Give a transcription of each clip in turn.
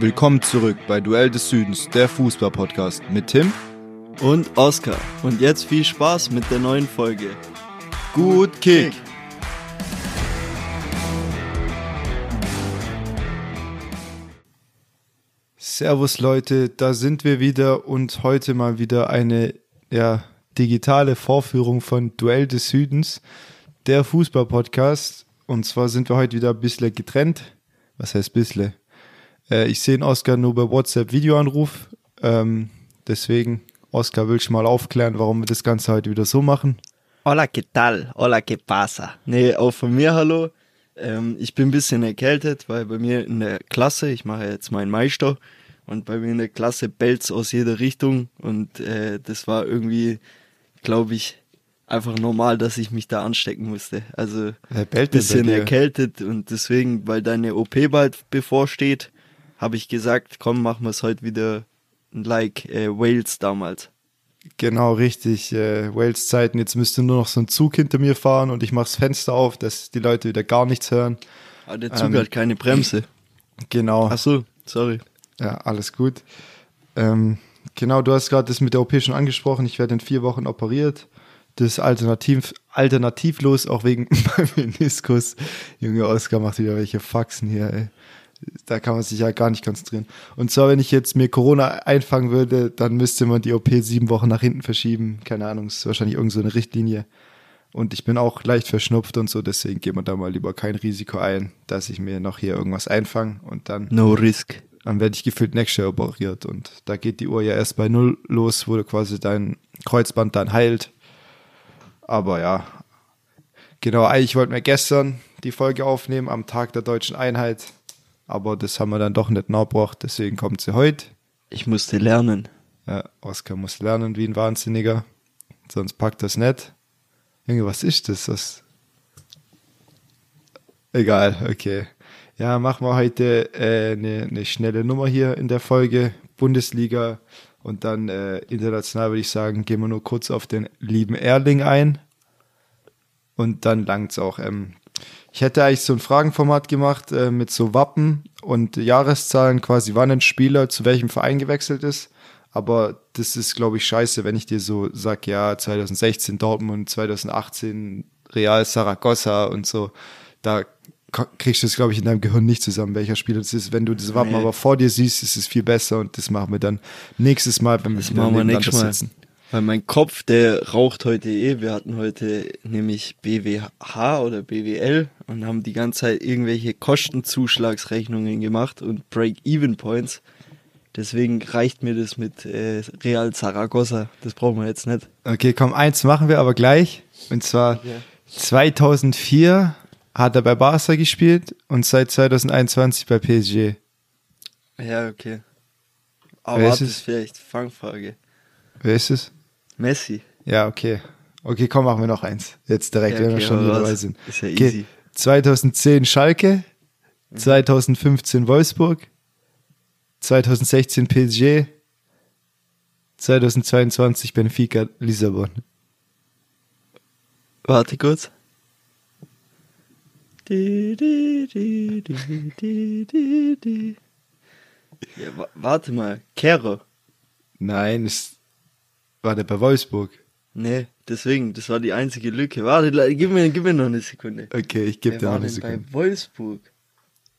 Willkommen zurück bei Duell des Südens, der Fußball-Podcast mit Tim und Oskar. Und jetzt viel Spaß mit der neuen Folge. Gut Kick! Servus Leute, da sind wir wieder und heute mal wieder eine ja, digitale Vorführung von Duell des Südens, der Fußball-Podcast. Und zwar sind wir heute wieder ein bisschen getrennt. Was heißt bisschen? Äh, ich sehe Oskar nur bei WhatsApp Videoanruf. Ähm, deswegen, Oskar, willst du mal aufklären, warum wir das Ganze heute wieder so machen? Hola, ¿qué tal? Hola, ¿qué pasa? Nee, auch von mir hallo. Ähm, ich bin ein bisschen erkältet, weil bei mir in der Klasse, ich mache jetzt meinen Meister, und bei mir in der Klasse bellt's aus jeder Richtung. Und äh, das war irgendwie, glaube ich, einfach normal, dass ich mich da anstecken musste. Also ein bisschen erkältet und deswegen, weil deine OP bald bevorsteht, habe ich gesagt, komm, machen wir es heute wieder like äh, Wales damals. Genau, richtig. Äh, Wales Zeiten. Jetzt müsste nur noch so ein Zug hinter mir fahren und ich mache das Fenster auf, dass die Leute wieder gar nichts hören. Aber ah, der Zug ähm, hat keine Bremse. Genau. Ach so, sorry. Ja, alles gut. Ähm, genau, du hast gerade das mit der OP schon angesprochen. Ich werde in vier Wochen operiert. Das ist alternativ, alternativlos, auch wegen Meniskus. Junge Oskar macht wieder welche Faxen hier, ey da kann man sich ja gar nicht konzentrieren. Und zwar, wenn ich jetzt mir Corona einfangen würde, dann müsste man die OP sieben Wochen nach hinten verschieben. Keine Ahnung, ist wahrscheinlich irgendeine so Richtlinie. Und ich bin auch leicht verschnupft und so, deswegen geht man da mal lieber kein Risiko ein, dass ich mir noch hier irgendwas einfange und dann. No risk. Dann werde ich gefühlt nächstes Jahr operiert und da geht die Uhr ja erst bei Null los, wo quasi dein Kreuzband dann heilt. Aber ja, genau, eigentlich wollten wir gestern die Folge aufnehmen am Tag der deutschen Einheit aber das haben wir dann doch nicht nachgebracht, deswegen kommt sie heute. Ich musste lernen. Ja, Oskar muss lernen wie ein Wahnsinniger, sonst packt das nicht. Junge, was ist das? das? Egal, okay. Ja, machen wir heute äh, eine, eine schnelle Nummer hier in der Folge. Bundesliga und dann äh, international würde ich sagen, gehen wir nur kurz auf den lieben Erling ein. Und dann langt es auch. Ähm, ich hätte eigentlich so ein Fragenformat gemacht äh, mit so Wappen und Jahreszahlen, quasi wann ein Spieler zu welchem Verein gewechselt ist. Aber das ist, glaube ich, scheiße, wenn ich dir so sag, ja, 2016 Dortmund, 2018 Real Saragossa und so. Da kriegst du das, glaube ich, in deinem Gehirn nicht zusammen, welcher Spieler das ist. Wenn du das Wappen nee. aber vor dir siehst, ist es viel besser und das machen wir dann nächstes Mal, wenn wir das wieder nebeneinander sitzen. Weil mein Kopf, der raucht heute eh. Wir hatten heute nämlich BWH oder BWL und haben die ganze Zeit irgendwelche Kostenzuschlagsrechnungen gemacht und Break-Even-Points. Deswegen reicht mir das mit äh, Real Zaragoza. Das brauchen wir jetzt nicht. Okay, komm, eins machen wir aber gleich. Und zwar okay. 2004 hat er bei Barca gespielt und seit 2021 bei PSG. Ja, okay. Aber das ist vielleicht Fangfrage. Wer ist es? Messi. Ja, okay. Okay, komm, machen wir noch eins. Jetzt direkt, ja, okay, wenn wir schon dabei sind. Ist ja easy. 2010 Schalke, 2015 mhm. Wolfsburg, 2016 PSG, 2022 Benfica Lissabon. Warte kurz. Ja, warte mal, Kero. Nein, ist war der bei Wolfsburg? Nee, deswegen, das war die einzige Lücke. Warte, gib mir, gib mir noch eine Sekunde. Okay, ich gebe dir noch eine Sekunde. bei Wolfsburg?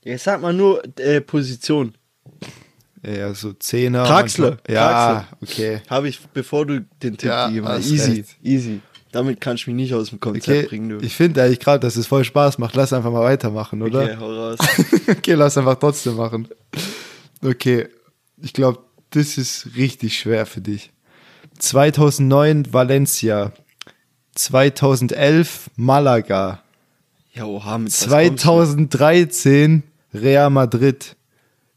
Ja, sag mal nur äh, Position. Ja, so Zehner. Traxler. Ja, Traxler. okay. Habe ich, bevor du den Tipp ja, gegeben hast. Easy, recht. easy. Damit kannst du mich nicht aus dem Konzept okay, bringen, du. Ich finde eigentlich gerade, dass es voll Spaß macht. Lass einfach mal weitermachen, oder? Okay, hau raus. okay, lass einfach trotzdem machen. Okay, ich glaube, das ist richtig schwer für dich. 2009 Valencia, 2011 Malaga, ja, oha, 2013 Real Madrid,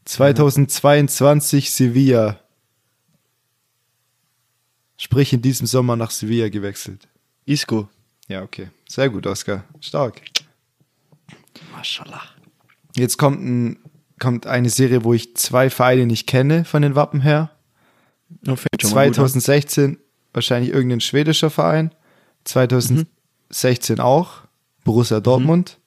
2022 Sevilla. Sprich in diesem Sommer nach Sevilla gewechselt. Isco. Ja, okay. Sehr gut, Oscar. Stark. Mashallah. Jetzt kommt, ein, kommt eine Serie, wo ich zwei Vereine nicht kenne von den Wappen her. 2016 wahrscheinlich irgendein schwedischer Verein. 2016 mhm. auch Borussia Dortmund. Mhm.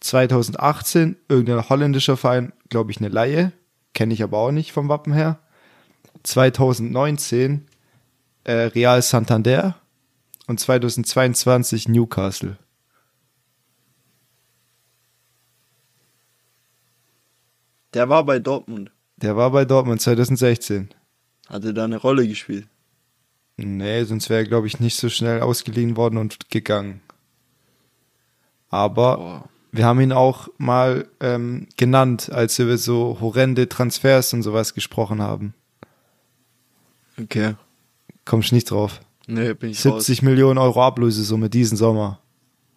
2018 irgendein holländischer Verein, glaube ich, eine Laie. kenne ich aber auch nicht vom Wappen her. 2019 äh, Real Santander und 2022 Newcastle. Der war bei Dortmund. Der war bei Dortmund 2016. Hatte da eine Rolle gespielt. Nee, sonst wäre er, glaube ich, nicht so schnell ausgeliehen worden und gegangen. Aber Boah. wir haben ihn auch mal ähm, genannt, als wir über so horrende Transfers und sowas gesprochen haben. Okay. Kommst nicht drauf. Nee, bin ich 70 Millionen Euro Ablösesumme diesen Sommer.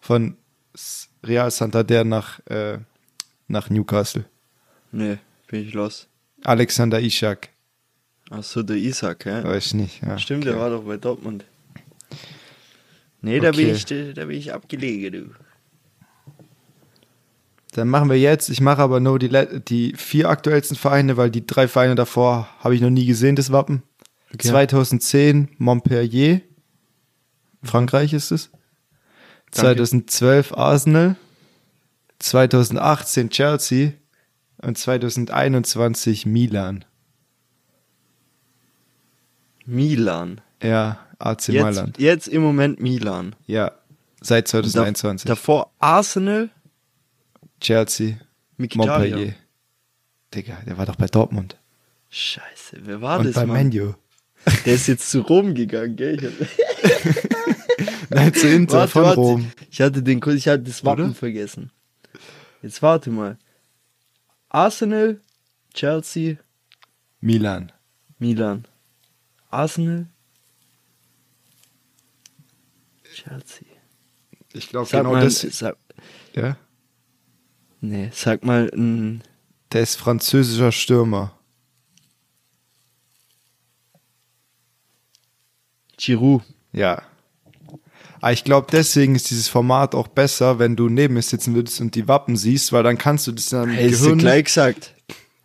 Von Real Santander nach, äh, nach Newcastle. raus. Nee, bin ich los. Alexander Ishak. Ach so, der Isaac, hä? Weiß ich nicht. Ja. Stimmt, okay. der war doch bei Dortmund. Nee, da bin Okay. ich, da, da bin ich abgelegen, du. Dann machen wir jetzt, ich mache aber nur die, die vier aktuellsten Vereine, weil die drei Vereine davor habe ich noch nie gesehen, das Wappen. Okay. 2010 Montpellier, Frankreich ist es. Danke. 2012 Arsenal, 2018 Chelsea und 2021 Milan. Milan. Ja, AC Jetzt, Mailand. jetzt im Moment Milan. Ja, seit Da- 2021. Davor Arsenal, Chelsea, Mkhitaryan. Montpellier. Digga, der war doch bei Dortmund. Scheiße, wer war und das, bei Mann? Menu. Der ist jetzt zu Rom gegangen, gell? Nein, zu Inter Warte, von warte. Rom. Ich hatte den ich hatte das Wappen Oder? vergessen. Jetzt warte mal. Arsenal, Chelsea, Milan. Milan. Arsenal, Chelsea. Ich glaube genau mal, das. sag, Ja. nee, sag mal, ein Der ist französischer Stürmer. Giroud. Ja. Aber ich glaube, deswegen ist dieses Format auch besser, wenn du neben mir sitzen würdest und die Wappen siehst, weil dann kannst du das dann im Hey, ist dir Gehirn, gleich gesagt.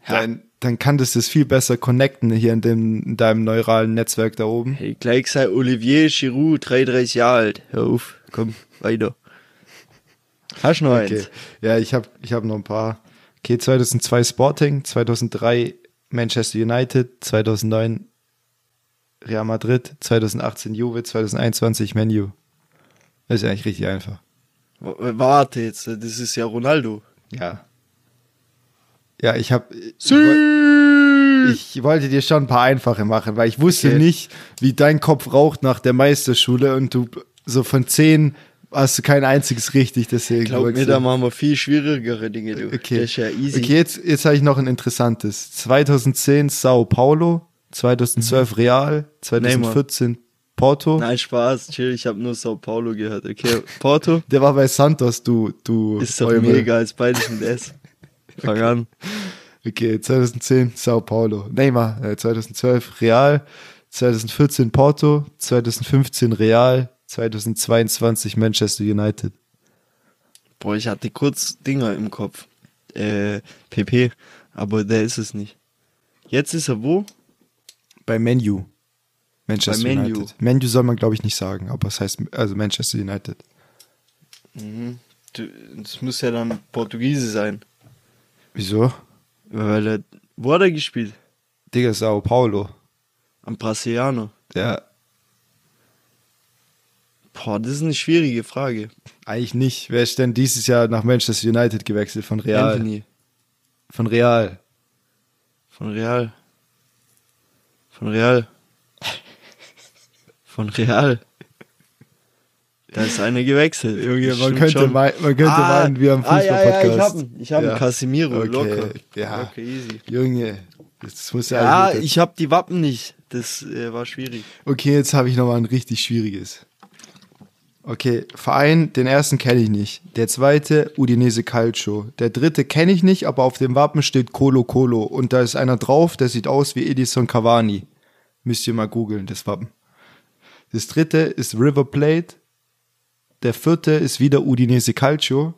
dann, dann kann das das viel besser connecten hier in, dem, in deinem neuralen Netzwerk da oben. Hey, gleich gesagt, Olivier Giroud, 33 Jahre alt. Hör auf, komm, weiter. Hast du noch Okay. eins? Ja, ich habe ich hab noch ein paar. Okay, 2002 Sporting, 2003 Manchester United, 2009 Real Madrid, 2018 Juve, 2021 Menu. Das ist eigentlich richtig einfach. W- Warte jetzt, das ist ja Ronaldo. Ja. Ja, ich habe ich wollte dir schon ein paar einfache machen, weil ich wusste Okay. nicht, wie dein Kopf raucht nach der Meisterschule und du so von zehn hast du kein einziges richtig, deswegen. Glaub mir, ich- da machen wir viel schwierigere Dinge, du. Okay. Das ist ja easy. Okay, jetzt, jetzt habe ich noch ein interessantes. 2010 Sao Paulo, 2012 Real, 2014 Porto. Mhm. Nein, Spaß, chill, ich habe nur Sao Paulo gehört. Okay, Porto Der war bei Santos, du, du. ist doch Eumel. mega, ist beides mit S. Fang an. Okay, 2010 Sao Paulo. Neymar, äh, 2012 Real, 2014 Porto, 2015 Real, 2022 Manchester United. Boah, ich hatte kurz Dinger im Kopf. Äh, PP, aber der ist es nicht. Jetzt ist er wo? Bei Menu. Manchester Bei Menu. United. Menu soll man, glaube ich, nicht sagen, aber es heißt also Manchester United. Mhm. Das muss ja dann Portugiese sein. Wieso? Weil er, wo hat er gespielt? Digga, Sao Paulo. Am Brasilianer. Ja, Boah, das ist eine schwierige Frage. eigentlich nicht. Wer ist denn dieses Jahr nach Manchester United gewechselt? Von Real. Anthony. Von Real. Von Real. Von Real. Von Real. Da ist einer gewechselt. Junge, man könnte, schon. man könnte meinen, wir haben ah, ja, ja, ich Fußball-Podcast. hab ihn. Ich hab Ja. einen Casimiro, Okay, locker. ja. Locker, easy. Junge, das muss ja, Ja, eigentlich- ich hab die Wappen nicht. Das äh, war schwierig. Okay, jetzt habe ich noch mal ein richtig schwieriges. Okay, Verein, den ersten kenne ich nicht. Der zweite, Udinese Calcio. Der dritte kenne ich nicht, aber auf dem Wappen steht Colo Colo. Und da ist einer drauf, der sieht aus wie Edison Cavani. Müsst ihr mal googeln, das Wappen. Das dritte ist River Plate. Der vierte ist wieder Udinese Calcio.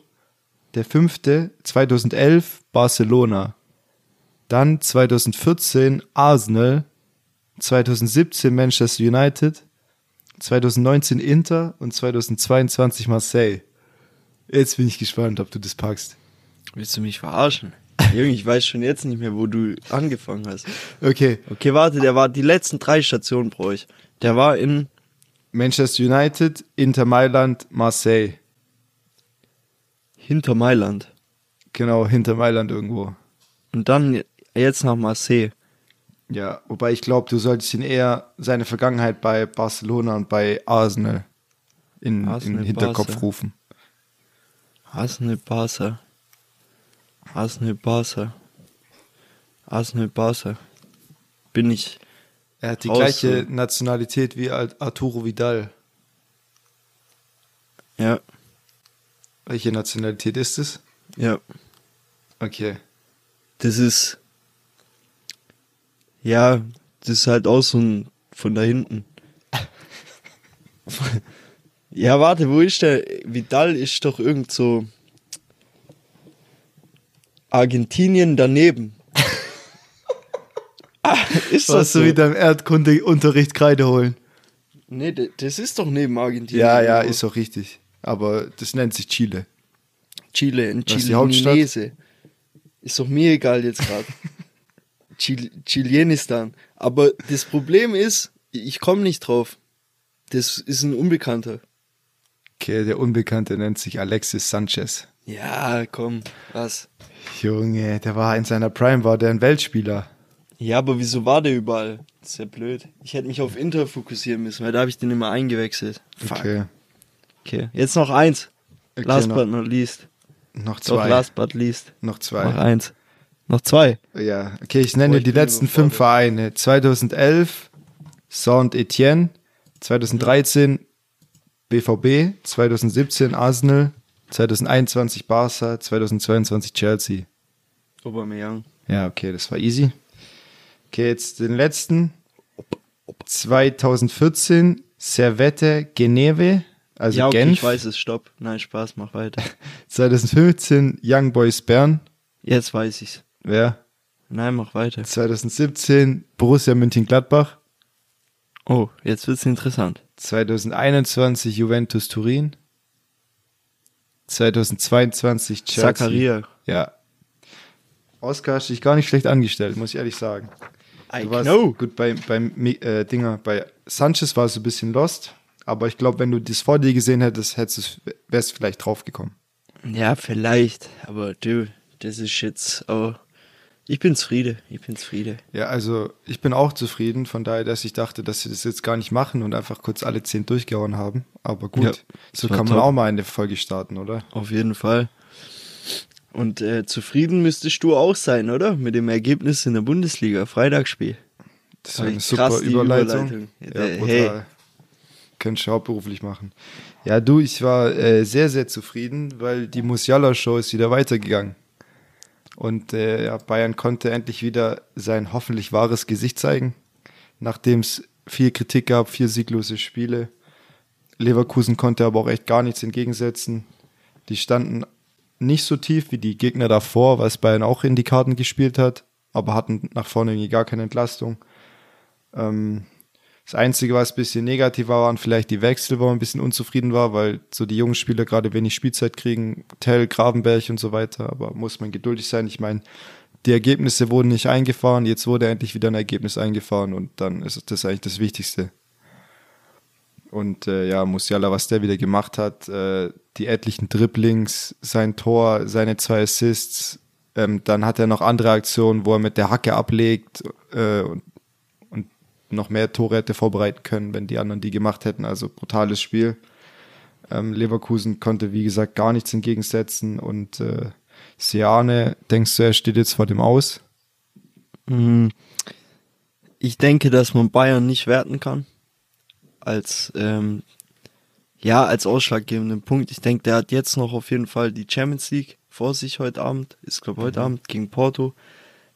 Der fünfte, 2011, Barcelona. Dann 2014 Arsenal. 2017 Manchester United, 2019 Inter und 2022 Marseille. Jetzt bin ich gespannt, ob du das packst. Willst du mich verarschen? Junge, ich weiß schon jetzt nicht mehr, wo du angefangen hast. Okay. Okay, warte, der war die letzten drei Stationen brauche ich. Der war in Manchester United, Inter Mailand, Marseille. hinter Mailand. Genau, hinter Mailand irgendwo. Und dann jetzt nach Marseille. Ja, wobei ich glaube, du solltest ihn eher seine Vergangenheit bei Barcelona und bei Arsenal in, Arsenal, in den Hinterkopf Barca. rufen. Arsenal Barca. Arsenal Barca. Arsenal Barca. Bin ich. Er hat die Raus, gleiche. Nationalität wie Ar- Arturo Vidal. Ja, Welche Nationalität ist es? ja. Okay. Das ist. Ja, das ist halt auch so ein von da hinten. ja, warte, wo ist der? Vidal ist doch irgend so. Argentinien daneben. Ist das so? wieder im Erdkundeunterricht Kreide holen? Nee, das ist doch neben Argentinien. Ja, ja, ist auch richtig. Aber das nennt sich Chile. Chile, in Was ist die? Ist doch mir egal jetzt gerade. Chil Chilenistan. Aber das Problem ist, ich komme nicht drauf. Das ist ein Unbekannter. Okay, der Unbekannte nennt sich Alexis Sanchez. Ja, komm, was? Junge, der war in seiner Prime, war der ein Weltspieler. Ja, aber wieso war der überall? Das ist ja blöd. Ich hätte mich auf Inter fokussieren müssen, weil da habe ich den immer eingewechselt. Fuck. Okay. Okay, jetzt noch eins. Okay, last noch- but not least. Noch Doch, zwei. last but least. Noch Noch zwei. eins. Noch zwei. Ja, okay, ich nenne Oh, ich die letzten fünf. Vereine. 2011 Saint-Etienne, 2013 BVB, 2017 Arsenal, 2021 Barca, 2022 Chelsea. Aubameyang. Ja, okay, das war easy. Okay, jetzt den letzten. 2014 Servette Geneve, also ja, okay, Genf. ich weiß es, stopp. Nein, Spaß, mach weiter. 2015 Young Boys Bern. Jetzt weiß ich's. Wer? Nein, mach weiter. 2017 Borussia Mönchengladbach. Oh, jetzt wird's interessant. 2021 Juventus Turin. 2022 Chelsea. Zakaria. Ja. Oscar hast dich gar nicht schlecht angestellt, muss ich ehrlich sagen. I Du warst know. gut beim, beim äh, Dinger, bei Sanchez war es ein bisschen lost, aber ich glaube, wenn du das vor dir gesehen hättest, hättest du wärst vielleicht draufgekommen. Ja, vielleicht. Aber du, das ist jetzt. Oh, ich bin zufrieden. Ich bin zufrieden. Ja, also ich bin auch zufrieden, von daher, dass ich dachte, dass sie das jetzt gar nicht machen und einfach kurz alle zehn durchgehauen haben. Aber gut, Ja, so kann man top. auch mal eine Folge starten, oder? Auf jeden Fall. Und äh, zufrieden müsstest du auch sein, oder? Mit dem Ergebnis in der Bundesliga, Freitagsspiel. Das war eine super Überleitung. Überleitung. Ja, brutal. hey. Könntest du hauptberuflich machen. Ja, du, ich war äh, sehr, sehr zufrieden, weil die Musiala-Show ist wieder weitergegangen. Und äh, ja, Bayern konnte endlich wieder sein hoffentlich wahres Gesicht zeigen, nachdem es viel Kritik gab, vier sieglose Spiele. Leverkusen konnte aber auch echt gar nichts entgegensetzen. Die standen nicht so tief wie die Gegner davor, was Bayern auch in die Karten gespielt hat, aber hatten nach vorne irgendwie gar keine Entlastung. Ähm, das Einzige, was ein bisschen negativ war, waren vielleicht die Wechsel, wo man ein bisschen unzufrieden war, weil so die jungen Spieler gerade wenig Spielzeit kriegen, Tell, Gravenberg und so weiter, aber muss man geduldig sein. Ich meine, die Ergebnisse wurden nicht eingefahren, jetzt wurde endlich wieder ein Ergebnis eingefahren und dann ist das eigentlich das Wichtigste. Und äh, ja, Musiala, was der wieder gemacht hat, äh, die etlichen Dribblings, sein Tor, seine zwei Assists, ähm, dann hat er noch andere Aktionen, wo er mit der Hacke ablegt äh, und, und noch mehr Tore hätte vorbereiten können, wenn die anderen die gemacht hätten. Also brutales Spiel. Ähm, Leverkusen konnte, wie gesagt, gar nichts entgegensetzen und äh, Seane, denkst du, er steht jetzt vor dem Aus? Mhm. Ich denke, dass man Bayern nicht werten kann. Als, ähm, ja, als ausschlaggebenden Punkt. Ich denke, der hat jetzt noch auf jeden Fall die Champions League vor sich heute Abend. Ist, glaube heute Abend gegen Porto.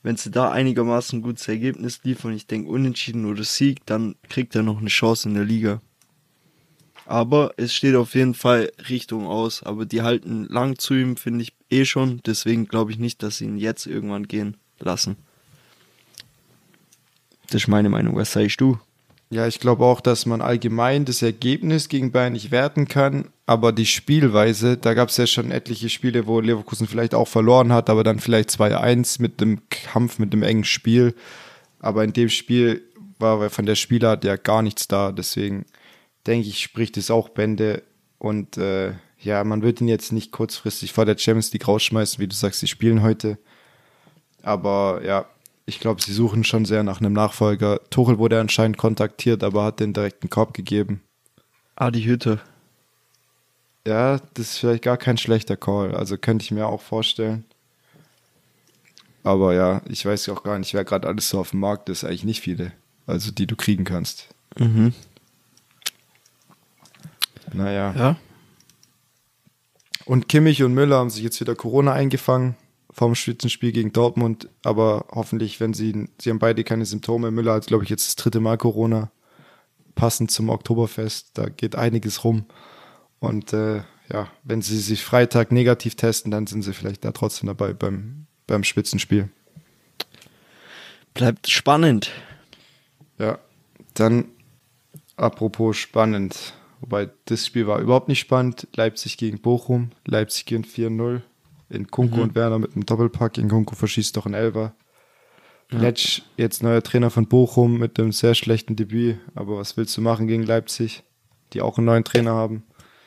Wenn sie da einigermaßen ein gutes Ergebnis liefern, ich denke unentschieden oder Sieg, dann kriegt er noch eine Chance in der Liga. Aber es steht auf jeden Fall Richtung aus. Aber die halten lang zu ihm, finde ich eh schon. Deswegen glaube ich nicht, dass sie ihn jetzt irgendwann gehen lassen. Das ist meine Meinung. Was sagst du? Ja, ich glaube auch, dass man allgemein das Ergebnis gegen Bayern nicht werten kann, aber die Spielweise, da gab es ja schon etliche Spiele, wo Leverkusen vielleicht auch verloren hat, aber dann vielleicht 2-1 mit dem Kampf, mit dem engen Spiel. Aber in dem Spiel war von der Spielart ja gar nichts da, deswegen denke ich, spricht es auch Bände und äh, ja, man wird ihn jetzt nicht kurzfristig vor der Champions League rausschmeißen, wie du sagst, sie spielen heute. Aber ja, ich glaube, sie suchen schon sehr nach einem Nachfolger. Tuchel wurde anscheinend kontaktiert, aber hat den direkten Korb gegeben. Adi Hütte. Ja, das ist vielleicht gar kein schlechter Call. Also könnte ich mir auch vorstellen. Aber ja, ich weiß auch gar nicht, wer gerade alles so auf dem Markt ist. Eigentlich nicht viele. Also die du kriegen kannst. Mhm. Naja. Ja. Und Kimmich und Müller haben sich jetzt wieder Corona eingefangen vom Spitzenspiel gegen Dortmund, aber hoffentlich, wenn sie, sie haben beide keine Symptome. Müller hat, glaube ich, jetzt das dritte Mal Corona, passend zum Oktoberfest. Da geht einiges rum. Und äh, ja, wenn sie sich Freitag negativ testen, dann sind sie vielleicht da trotzdem dabei beim, beim Spitzenspiel. Bleibt spannend. Ja, dann apropos spannend. Wobei das Spiel war überhaupt nicht spannend. Leipzig gegen Bochum. Leipzig gegen 4-0 in Kunku mhm. und Werner mit einem Doppelpack. In Kunku verschießt doch ein Elfer. Ja. Letsch, jetzt neuer Trainer von Bochum mit einem sehr schlechten Debüt. Aber was willst du machen gegen Leipzig, die auch einen neuen Trainer haben?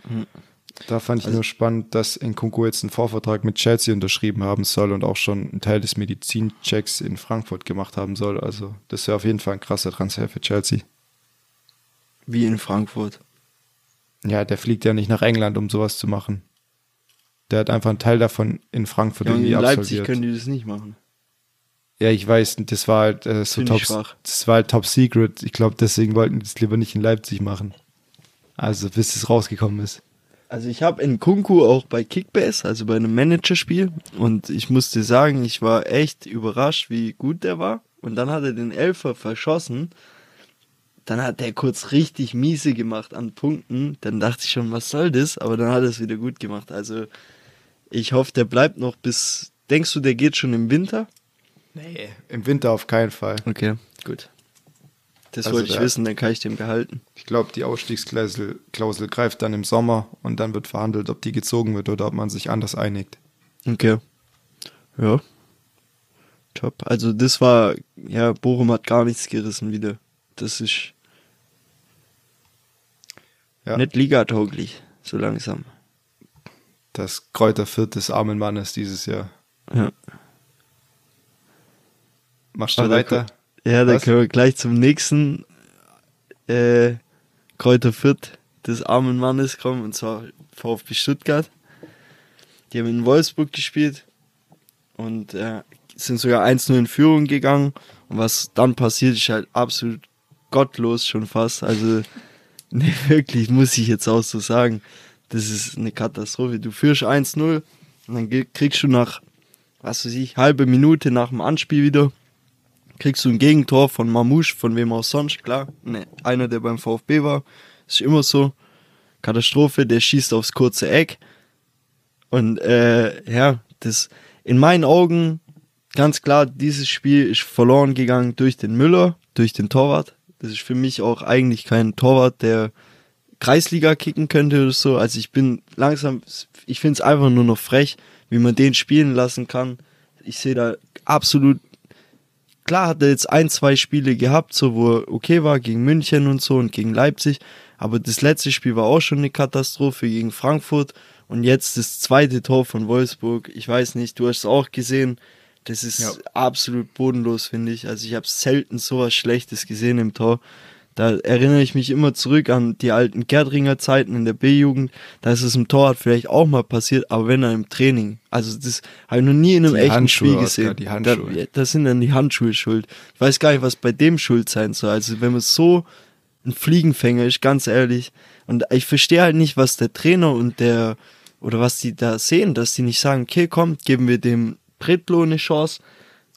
Mhm. Da fand ich also, nur spannend, dass Nkunku jetzt einen Vorvertrag mit Chelsea unterschrieben haben soll und auch schon einen Teil des Medizinchecks in Frankfurt gemacht haben soll. Also das wäre auf jeden Fall ein krasser Transfer für Chelsea. Wie in Frankfurt. Ja, der fliegt ja nicht nach England, um sowas zu machen. Der hat einfach einen Teil davon in Frankfurt ja, in Leipzig absolviert. können die das nicht machen. Ja, ich weiß, das war halt äh, so top, das war halt top secret. Ich glaube, deswegen wollten die das lieber nicht in Leipzig machen. Also bis es rausgekommen ist. Also ich habe in Kunku auch bei Kickbase, also bei einem Managerspiel, und ich musste sagen, ich war echt überrascht, wie gut der war. Und dann hat er den Elfer verschossen. Dann hat er kurz richtig miese gemacht an Punkten. Dann dachte ich schon, was soll das? Aber dann hat er es wieder gut gemacht. Also ich hoffe, der bleibt noch bis. Denkst du, der geht schon im Winter? Nee, im Winter auf keinen Fall. Okay, gut. Das also wollte ich wissen, dann kann ich dem behalten. Ich glaube, die Ausstiegsklausel Klausel greift dann im Sommer und dann wird verhandelt, ob die gezogen wird oder ob man sich anders einigt. Okay. Ja. Top. Also das war, ja, Bochum hat gar nichts gerissen wieder. Das ist ja. nicht ligatauglich, so langsam das Kräuter Fürth des armen Mannes dieses Jahr. Ja. Machst du Aber weiter? Da, ja, da können wir gleich zum nächsten äh, Kräuter Fürth des armen Mannes kommen, und zwar VfB Stuttgart. Die haben in Wolfsburg gespielt und äh, sind sogar 1-0 in Führung gegangen. Und was dann passiert, ist halt absolut gottlos schon fast. Also, ne, wirklich, muss ich jetzt auch so sagen das ist eine Katastrophe. Du führst 1-0 und dann kriegst du nach, was weiß ich, halbe Minute nach dem Anspiel wieder, kriegst du ein Gegentor von Mamouche, von wem auch sonst, klar. Ne, einer, der beim VfB war. Ist immer so. Katastrophe, der schießt aufs kurze Eck. Und äh, ja, das in meinen Augen ganz klar, dieses Spiel ist verloren gegangen durch den Müller, durch den Torwart. Das ist für mich auch eigentlich kein Torwart, der Kreisliga kicken könnte oder so. Also ich bin langsam, ich finde es einfach nur noch frech, wie man den spielen lassen kann. Ich sehe da absolut, klar hat er jetzt ein, zwei Spiele gehabt, so wo er okay war, gegen München und so und gegen Leipzig. Aber das letzte Spiel war auch schon eine Katastrophe gegen Frankfurt. Und jetzt das zweite Tor von Wolfsburg. Ich weiß nicht, du hast es auch gesehen. Das ist ja. absolut bodenlos, finde ich. Also ich habe selten sowas Schlechtes gesehen im Tor. Da erinnere ich mich immer zurück an die alten Gerdringer Zeiten in der B-Jugend. Da ist es im Torwart vielleicht auch mal passiert, aber wenn er im Training. Also das habe ich noch nie in einem die echten Handschuhe, Spiel gesehen. Oscar, die Handschuhe. Da, das sind dann die Handschuhe schuld. Ich weiß gar nicht, was bei dem schuld sein soll. Also wenn man so ein Fliegenfänger ist, ganz ehrlich. Und ich verstehe halt nicht, was der Trainer und der, oder was die da sehen, dass die nicht sagen, okay, komm, geben wir dem Britlo eine Chance.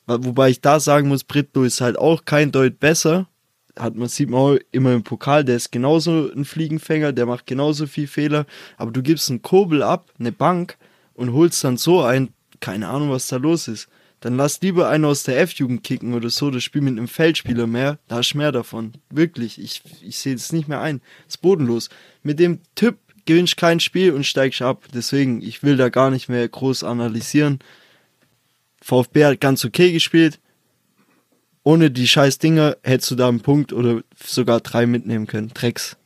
Wobei ich da sagen muss, Britlo ist halt auch kein Deut besser hat man sieht man immer im Pokal, der ist genauso ein Fliegenfänger, der macht genauso viel Fehler, aber du gibst einen Kurbel ab, eine Bank und holst dann so ein, keine Ahnung, was da los ist. dann lass lieber einen aus der F-Jugend kicken oder so, das Spiel mit einem Feldspieler mehr, da hast du mehr davon. Wirklich, ich, ich sehe es nicht mehr ein. Das ist bodenlos. Mit dem Typ gewinnst kein Spiel und steigst ab. Deswegen, ich will da gar nicht mehr groß analysieren. VfB hat ganz okay gespielt. Ohne die scheiß Dinger hättest du da einen Punkt oder sogar drei mitnehmen können. Drecks.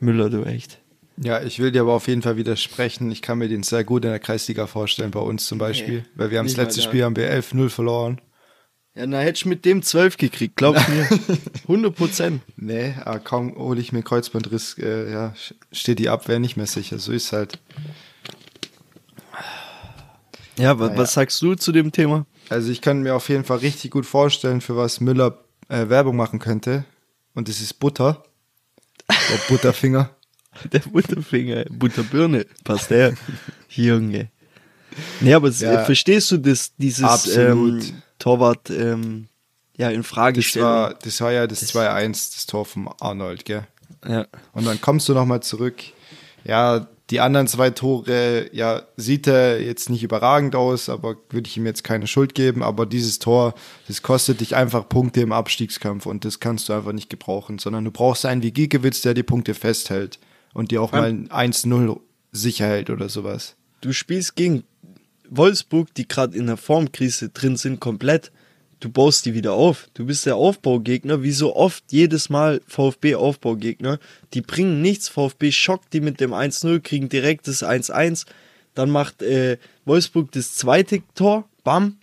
Müller, du echt. Ja, ich will dir aber auf jeden Fall widersprechen. Ich kann mir den sehr gut in der Kreisliga vorstellen, bei uns zum Beispiel. Nee, weil wir haben das letzte Spiel haben wir 11-0 verloren. Ja, na hätte ich mit dem 12 gekriegt, glaub mir. 100 Prozent. Nee, aber kaum hole ich mir Kreuzbandriss, äh, ja, steht die Abwehr nicht mehr sicher. So ist halt. Ja, naja. was sagst du zu dem Thema? Also ich kann mir auf jeden Fall richtig gut vorstellen, für was Müller äh, Werbung machen könnte. Und das ist Butter. Der Butterfinger. Der Butterfinger, Butterbirne, passt der. Junge. Nee, aber ja, verstehst du das, dieses ähm, Torwart ähm, ja, in Frage das war, das war ja das, das 2-1, das Tor von Arnold, gell? Ja. Und dann kommst du nochmal zurück. Ja, die anderen zwei Tore, ja, sieht er jetzt nicht überragend aus, aber würde ich ihm jetzt keine Schuld geben. Aber dieses Tor, das kostet dich einfach Punkte im Abstiegskampf und das kannst du einfach nicht gebrauchen, sondern du brauchst einen wie Giekewitz, der die Punkte festhält und die auch mal 1-0 sicher hält oder sowas. Du spielst gegen Wolfsburg, die gerade in der Formkrise drin sind, komplett. Du baust die wieder auf. Du bist der Aufbaugegner, wie so oft jedes Mal VfB-Aufbaugegner. Die bringen nichts. VfB schockt die mit dem 1-0, kriegen direkt das 1-1. Dann macht äh, Wolfsburg das zweite Tor, bam,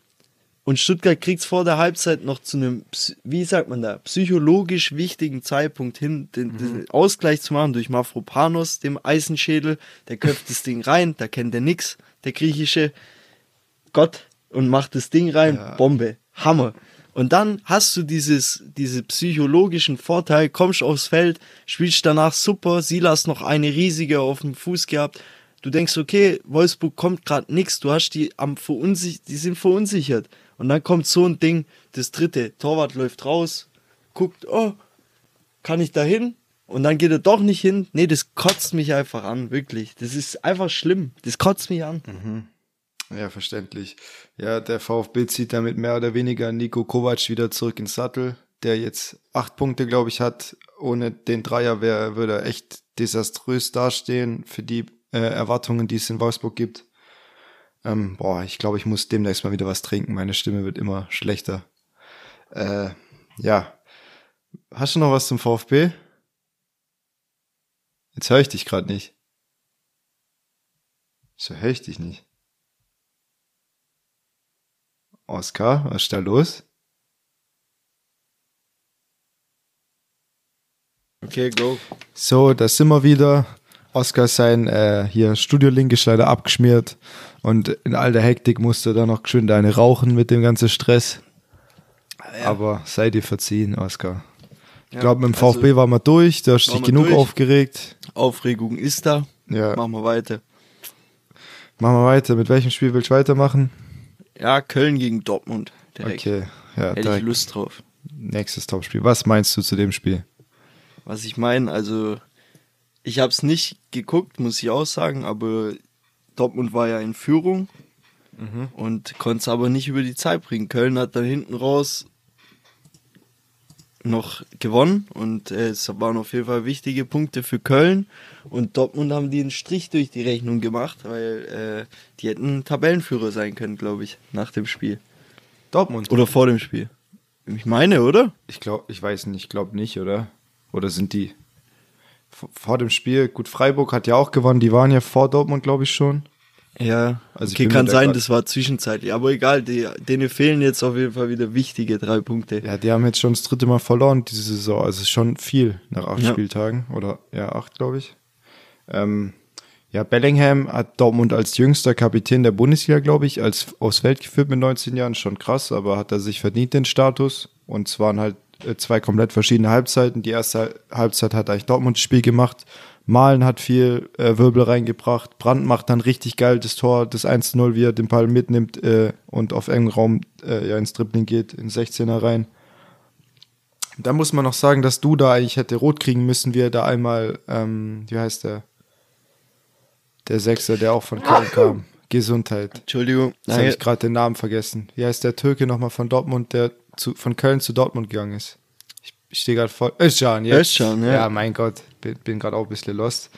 und Stuttgart kriegt es vor der Halbzeit noch zu einem, wie sagt man da, psychologisch wichtigen Zeitpunkt hin, den, mhm. den Ausgleich zu machen durch Mafropanos, dem Eisenschädel. Der köpft das Ding rein, da kennt er nix, der griechische Gott, und macht das Ding rein, ja. Bombe, Hammer. Und dann hast du dieses, diese psychologischen Vorteil, kommst aufs Feld, spielst danach super, Silas noch eine riesige auf dem Fuß gehabt. Du denkst, okay, Wolfsburg kommt gerade nix, du hast die am verunsichert, die sind verunsichert. Und dann kommt so ein Ding, das dritte, Torwart läuft raus, guckt, oh, kann ich da hin? Und dann geht er doch nicht hin. Nee, das kotzt mich einfach an, wirklich. Das ist einfach schlimm. Das kotzt mich an. Mhm. Ja, verständlich. Ja, der VfB zieht damit mehr oder weniger Nico Kovac wieder zurück ins Sattel, der jetzt acht Punkte, glaube ich, hat. Ohne den Dreier wäre, würde er echt desaströs dastehen für die äh, Erwartungen, die es in Wolfsburg gibt. Ähm, boah, ich glaube, ich muss demnächst mal wieder was trinken. Meine Stimme wird immer schlechter. Äh, ja. Hast du noch was zum VfB? Jetzt höre ich dich gerade nicht. So höre ich dich nicht. Oskar, was ist da los? Okay, go. So, da sind wir wieder. Oskar sein äh, hier Studio-Link ist leider abgeschmiert und in all der Hektik musste da noch schön deine rauchen mit dem ganzen Stress. Ja. Aber sei dir verziehen, Oskar. Ich ja, glaube, mit dem VfB also, waren wir durch, da hast du dich genug durch. aufgeregt. Aufregung ist da. Ja. Machen wir weiter. Machen wir weiter. Mit welchem Spiel willst du weitermachen? Ja, Köln gegen Dortmund. Direkt. Okay, ja. Hätte direkt. ich Lust drauf. Nächstes Topspiel. Was meinst du zu dem Spiel? Was ich meine, also ich habe es nicht geguckt, muss ich auch sagen, aber Dortmund war ja in Führung mhm. und konnte es aber nicht über die Zeit bringen. Köln hat dann hinten raus noch gewonnen und äh, es waren auf jeden Fall wichtige Punkte für Köln und Dortmund haben die einen Strich durch die Rechnung gemacht, weil äh, die hätten Tabellenführer sein können, glaube ich, nach dem Spiel. Dortmund? Oder vor dem Spiel. Ich meine, oder? Ich glaube, ich weiß nicht, ich glaube nicht, oder? Oder sind die? vor dem Spiel, gut, Freiburg hat ja auch gewonnen, die waren ja vor Dortmund, glaube ich, schon. Ja, also okay, kann sein, das war zwischenzeitlich, aber egal, die, denen fehlen jetzt auf jeden Fall wieder wichtige drei Punkte. Ja, die haben jetzt schon das dritte Mal verloren diese Saison, also schon viel nach acht ja. Spieltagen oder ja, acht, glaube ich. Ähm, ja, Bellingham hat Dortmund als jüngster Kapitän der Bundesliga, glaube ich, als aufs Feld geführt mit 19 Jahren, schon krass, aber hat er sich verdient den Status und es waren halt äh, zwei komplett verschiedene Halbzeiten. Die erste Halbzeit hat eigentlich Dortmund das Spiel gemacht. Malen hat viel äh, Wirbel reingebracht. Brandt macht dann richtig geil das Tor, das 1-0, wie er den Ball mitnimmt äh, und auf engem Raum äh, ja, ins Dribbling geht, in 16er rein. Da muss man noch sagen, dass du da eigentlich hätte rot kriegen müssen, wie er da einmal, ähm, wie heißt der? Der Sechser, der auch von Köln kam. Gesundheit. Entschuldigung. Jetzt habe ich gerade den Namen vergessen. Wie heißt der Türke nochmal von Dortmund, der zu, von Köln zu Dortmund gegangen ist? Ich, ich stehe gerade voll. Özcan, jetzt. Özcan, ja. Ja, mein Gott, bin, bin gerade auch ein bisschen lost.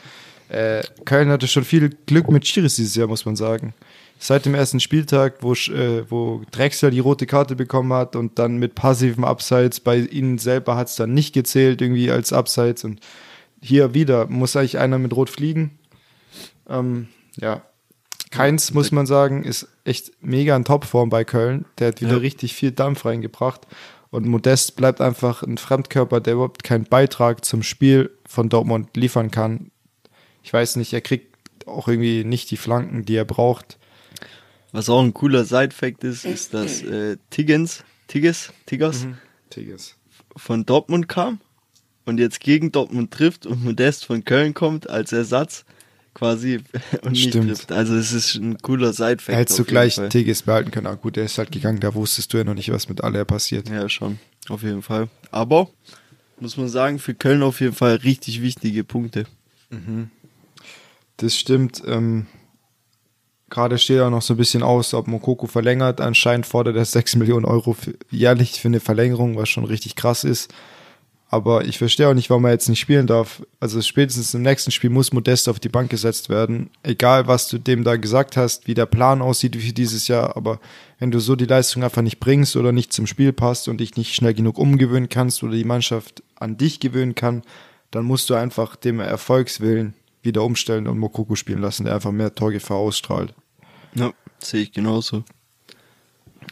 Äh, Köln hatte schon viel Glück mit Schiris dieses Jahr, muss man sagen. Seit dem ersten Spieltag, wo, äh, wo Drexler die rote Karte bekommen hat und dann mit passivem Abseits, bei ihnen selber hat es dann nicht gezählt, irgendwie als Abseits. Und hier wieder muss eigentlich einer mit Rot fliegen. Ähm, ja. Keins, muss man sagen, ist echt mega in Topform bei Köln. Der hat wieder Ja. richtig viel Dampf reingebracht. Und Modest bleibt einfach ein Fremdkörper, der überhaupt keinen Beitrag zum Spiel von Dortmund liefern kann. Ich weiß nicht, er kriegt auch irgendwie nicht die Flanken, die er braucht. Was auch ein cooler Side-Fact ist, ist, dass äh, Tiggens, Tigges, Tigges Tigges. von Dortmund kam und jetzt gegen Dortmund trifft und Modest von Köln kommt als Ersatz quasi und nicht Stimmt. trifft. Also es ist ein cooler Side-Fact. Hättest du gleich Fall. Tigges behalten können. Ah, gut, der ist halt gegangen, da wusstest du ja noch nicht, was mit Aller passiert. Ja, schon. Auf jeden Fall. Aber, muss man sagen, für Köln auf jeden Fall richtig wichtige Punkte. Das stimmt. Ähm, Gerade steht auch noch so ein bisschen aus, ob Mokoko verlängert. Anscheinend fordert er 6 Millionen Euro für, jährlich für eine Verlängerung, was schon richtig krass ist. Aber ich verstehe auch nicht, warum er jetzt nicht spielen darf. Also spätestens im nächsten Spiel muss Modest auf die Bank gesetzt werden. Egal, was du dem da gesagt hast, wie der Plan aussieht für dieses Jahr. Aber wenn du so die Leistung einfach nicht bringst oder nicht zum Spiel passt und dich nicht schnell genug umgewöhnen kannst oder die Mannschaft an dich gewöhnen kann, dann musst du einfach dem Erfolgswillen wieder umstellen und Mokoko spielen lassen, der einfach mehr Torgefahr ausstrahlt. Ja, sehe ich genauso.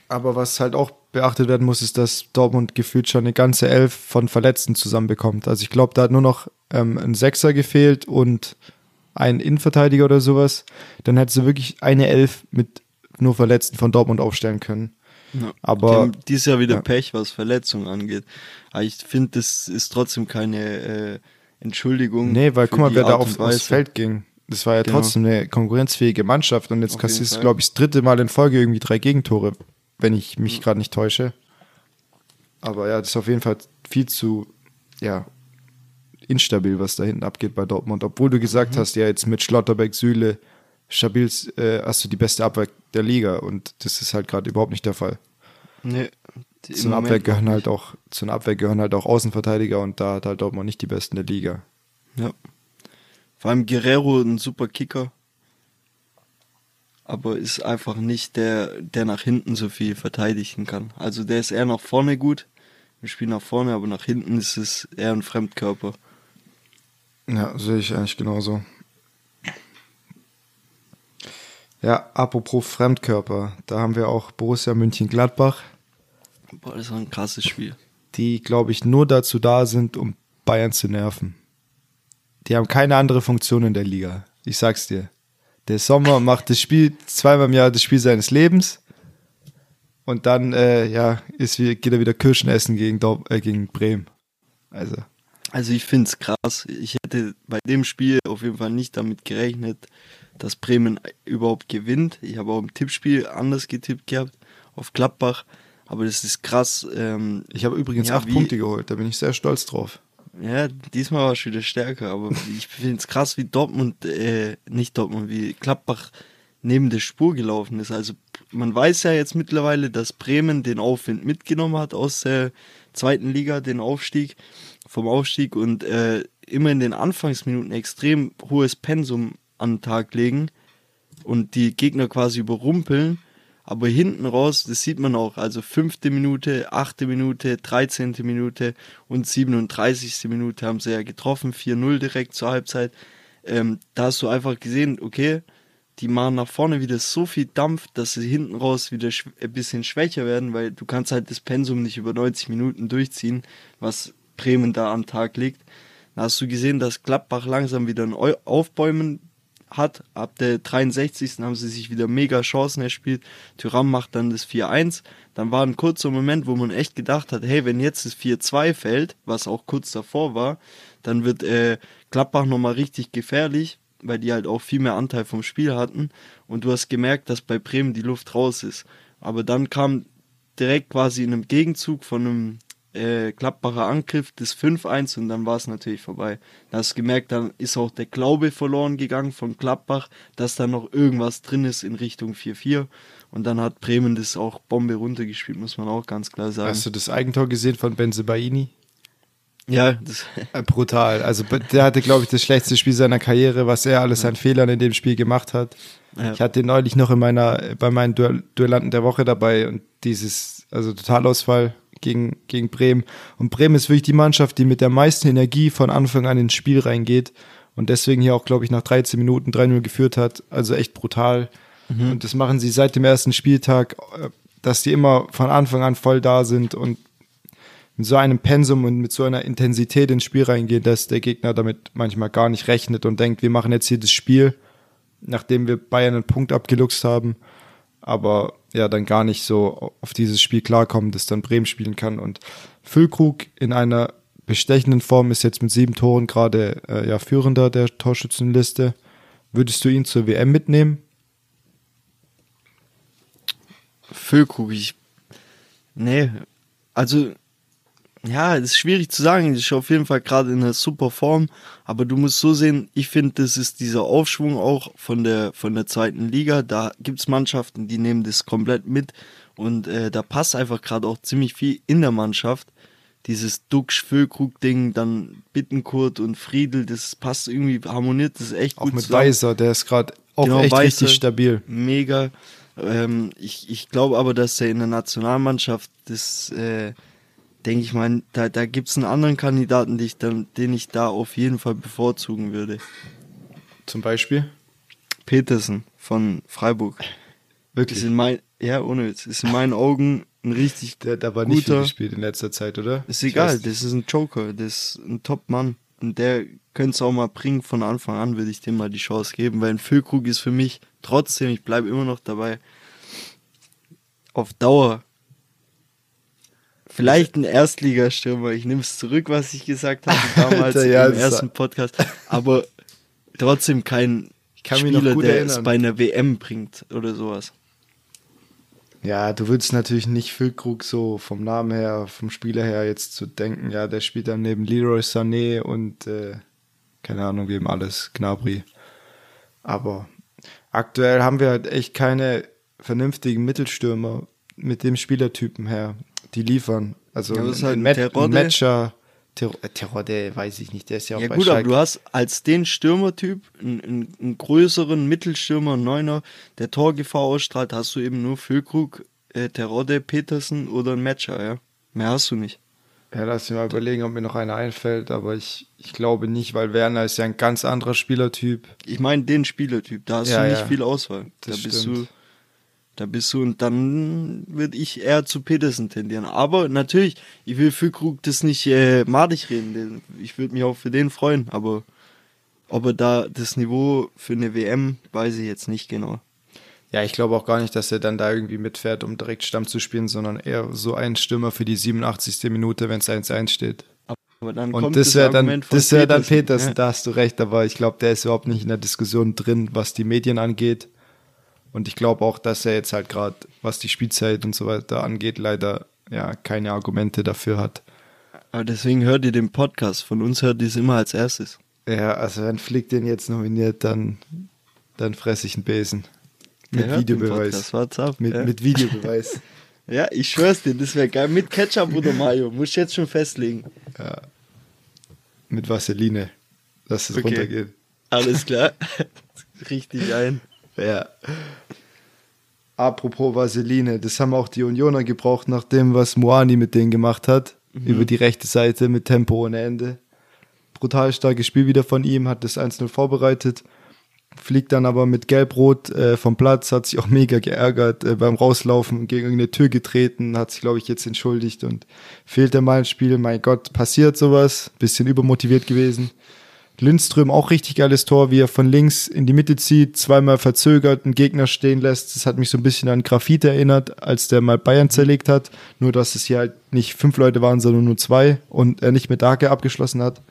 Aber was halt auch beachtet werden muss, ist, dass Dortmund gefühlt schon eine ganze Elf von Verletzten zusammenbekommt. Also ich glaube, da hat nur noch ähm, ein Sechser gefehlt und ein Innenverteidiger oder sowas. Dann hättest du wirklich eine Elf mit nur Verletzten von Dortmund aufstellen können. Ja. Aber- Die haben dieses Jahr wieder ja. Pech, was Verletzungen angeht. Aber ich finde, das ist trotzdem keine äh, Entschuldigung. Nee, weil für guck mal, wer da auf, aufs. Feld ging. Das war ja Genau. trotzdem eine konkurrenzfähige Mannschaft und jetzt kassierst du, glaube ich, das dritte Mal in Folge irgendwie drei Gegentore, wenn ich mich gerade nicht täusche. Aber ja, das ist auf jeden Fall viel zu, ja, instabil, was da hinten abgeht bei Dortmund. Obwohl du Mhm. gesagt hast, ja, jetzt mit Schlotterbeck, Süle, stabil äh, hast du die beste Abwehr der Liga und das ist halt gerade überhaupt nicht der Fall. Nee, Zu einer Abwehr gehören halt auch, zu einer Abwehr gehören halt auch Außenverteidiger und da hat halt Dortmund nicht die besten der Liga. Ja. Vor allem Guerrero ein super Kicker. Aber ist einfach nicht der, der nach hinten so viel verteidigen kann. Also der ist eher nach vorne gut. Wir spielen nach vorne, aber nach hinten ist es eher ein Fremdkörper. Ja, sehe ich eigentlich genauso. Ja, apropos Fremdkörper, da haben wir auch Borussia München-Gladbach, Boah, das war ein krasses Spiel. die, glaube ich, nur dazu da sind, um Bayern zu nerven. Die haben keine andere Funktion in der Liga. Ich sag's dir. Der Sommer macht das Spiel zweimal im Jahr das Spiel seines Lebens. Und dann, äh, ja, ist wie, geht er wieder Kirschen essen gegen, Dor äh, gegen Bremen. Also, Also ich finde es krass. Ich hätte bei dem Spiel auf jeden Fall nicht damit gerechnet, dass Bremen überhaupt gewinnt. Ich habe auch im Tippspiel anders getippt gehabt, auf Gladbach. Aber das ist krass. Ähm, ich habe übrigens Ja, acht wie- Punkte geholt, da bin ich sehr stolz drauf. Ja, diesmal war es wieder stärker, aber ich finde es krass, wie Dortmund, äh, nicht Dortmund, wie Gladbach neben der Spur gelaufen ist. Also man weiß ja jetzt mittlerweile, dass Bremen den Aufwind mitgenommen hat aus der zweiten Liga, den Aufstieg, vom Aufstieg und äh, immer in den Anfangsminuten extrem hohes Pensum an den Tag legen und die Gegner quasi überrumpeln. Aber hinten raus, das sieht man auch, also fünfte Minute, achte Minute, 13. Minute und 37. Minute haben sie ja getroffen, 4-0 direkt zur Halbzeit. Ähm, da hast du einfach gesehen, okay, die machen nach vorne wieder so viel Dampf, dass sie hinten raus wieder ein bisschen schwächer werden, weil du kannst halt das Pensum nicht über 90 Minuten durchziehen, was Bremen da am Tag liegt. Da hast du gesehen, dass Gladbach langsam wieder ein Aufbäumen hat. Ab der 63. haben sie sich wieder mega Chancen erspielt. Tyram macht dann das 4-1. Dann war ein kurzer Moment, wo man echt gedacht hat, hey, wenn jetzt das 4-2 fällt, was auch kurz davor war, dann wird äh, Gladbach nochmal richtig gefährlich, weil die halt auch viel mehr Anteil vom Spiel hatten. Und du hast gemerkt, dass bei Bremen die Luft raus ist. Aber dann kam direkt quasi in einem Gegenzug von einem äh, Gladbacher Angriff, das 5-1 und dann war es natürlich vorbei. Da hast du gemerkt, dann ist auch der Glaube verloren gegangen von Gladbach, dass da noch irgendwas drin ist in Richtung 4-4. Und dann hat Bremen das auch Bombe runtergespielt, muss man auch ganz klar sagen. Hast du das Eigentor gesehen von Benzebaini? Ja, das Äh, Brutal. Also der hatte, glaube ich, das schlechteste Spiel seiner Karriere, was er alles an Fehlern in dem Spiel gemacht hat. Ja. Ich hatte ihn neulich noch in meiner, bei meinen Duell Duellanten der Woche dabei und dieses, also Totalausfall gegen, gegen Bremen. Und Bremen ist wirklich die Mannschaft, die mit der meisten Energie von Anfang an ins Spiel reingeht und deswegen hier auch, glaube ich, nach 13 Minuten 3-0 geführt hat. Also echt brutal. Und das machen sie seit dem ersten Spieltag, äh, dass die immer von Anfang an voll da sind und mit so einem Pensum und mit so einer Intensität ins Spiel reingehen, dass der Gegner damit manchmal gar nicht rechnet und denkt, wir machen jetzt hier das Spiel, nachdem wir Bayern einen Punkt abgeluchst haben, aber ja, dann gar nicht so auf dieses Spiel klarkommen, das dann Bremen spielen kann. Und Füllkrug in einer bestechenden Form ist jetzt mit sieben Toren gerade äh, ja, Führender der Torschützenliste. Würdest du ihn zur WM mitnehmen? Füllkrug, ich. Nee, also. Ja, das ist schwierig zu sagen. Das ist auf jeden Fall gerade in einer super Form. Aber du musst so sehen, ich finde, das ist dieser Aufschwung auch von der, von der zweiten Liga. Da gibt's Mannschaften, die nehmen das komplett mit. Und äh, da passt einfach gerade auch ziemlich viel in der Mannschaft. Dieses Duxch-Füllkrug-Ding, dann Bittenkurt und Friedel, das passt irgendwie, harmoniert das echt Auch gut mit zusammen Weiser, der ist gerade auch Genau, echt Weiser. richtig stabil. mega. Ähm, ich ich glaube aber, dass er in der Nationalmannschaft, das äh, denke ich mal, da, da gibt es einen anderen Kandidaten, den ich, den ich da auf jeden Fall bevorzugen würde. Zum Beispiel. Petersen von Freiburg. Wirklich. Ist in mein, ja, ohne Witz, ist in meinen Augen ein richtig Der hat aber nicht viel guter. gespielt in letzter Zeit, oder? Ist egal, das ist ein Joker, das ist ein Top-Mann. Und der könnte es auch mal bringen, von Anfang an würde ich dem mal die Chance geben, weil ein Füllkrug ist für mich trotzdem, ich bleibe immer noch dabei, auf Dauer vielleicht ein Erstligastürmer. Ich nehme es zurück, was ich gesagt habe damals Alter, ja, im ersten Podcast, aber trotzdem kein kann mich noch Spieler, der erinnern. es bei einer WM bringt oder sowas. Ja, du würdest natürlich nicht Füllkrug so vom Namen her, vom Spieler her jetzt zu denken, ja, der spielt dann neben Leroy Sané und äh, keine Ahnung, wem alles, Gnabry. Aber aktuell haben wir halt echt keine vernünftigen Mittelstürmer mit dem Spielertypen her, die liefern. Also Ja, ist halt ein, ein Matcher, äh, Terodde, weiß ich nicht, der ist ja auch Ja gut, aber Schalke. du hast als den Stürmertyp einen, einen, einen größeren Mittelstürmer, einen Neuner, der Torgefahr ausstrahlt, hast du eben nur Füllkrug, äh, Terodde, Petersen oder ein Matcher, ja. Mehr hast du nicht. Ja, lass mich mal überlegen, ob mir noch einer einfällt, aber ich, ich glaube nicht, weil Werner ist ja ein ganz anderer Spielertyp. Ich meine den Spielertyp, da hast Ja, du nicht ja. viel Auswahl. Das da bist stimmt. du, da bist du und dann würde ich eher zu Petersen tendieren. Aber natürlich, ich will Füllkrug das nicht äh, madig reden. Den- Ich würde mich auch für den freuen, aber ob er da das Niveau für eine WM, weiß ich jetzt nicht genau. Ja, ich glaube auch gar nicht, dass er dann da irgendwie mitfährt, um direkt Stamm zu spielen, sondern eher so ein Stürmer für die 87. Minute, wenn es 1-1 steht. Aber dann Und kommt das wäre dann, das wäre dann Petersen. Petersen, Ja. da hast du recht, aber ich glaube, der ist überhaupt nicht in der Diskussion drin, was die Medien angeht. Und ich glaube auch, dass er jetzt halt gerade, was die Spielzeit und so weiter angeht, leider ja keine Argumente dafür hat. Aber deswegen hört ihr den Podcast. Von uns hört ihr es immer als erstes. Ja, also wenn Flick den jetzt nominiert, dann, dann fresse ich einen Besen. Mit Videobeweis. Podcast, up? Mit, ja. mit Videobeweis. ja, ich schwör's dir, das wäre geil. Mit Ketchup oder Mayo. Muss ich jetzt schon festlegen. mit Vaseline, dass es Okay. runtergeht. Alles klar. Richtig ein. Ja. Apropos Vaseline, das haben auch die Unioner gebraucht, nach dem, was Moani mit denen gemacht hat. Über die rechte Seite mit Tempo ohne Ende. Brutal starkes Spiel wieder von ihm, hat das 1-0 vorbereitet. Fliegt dann aber mit Gelb-Rot äh, vom Platz, hat sich auch mega geärgert äh, beim Rauslaufen, gegen irgendeine Tür getreten, hat sich, glaube ich, jetzt entschuldigt und fehlt er mal ein Spiel. Mein Gott, passiert sowas. Bisschen übermotiviert gewesen. Lindström auch richtig geiles Tor, wie er von links in die Mitte zieht, zweimal verzögert, einen Gegner stehen lässt. Das hat mich so ein bisschen an Grafit erinnert, als der mal Bayern zerlegt hat. Nur, dass es hier halt nicht fünf Leute waren, sondern nur zwei und er nicht mit Dake abgeschlossen hat.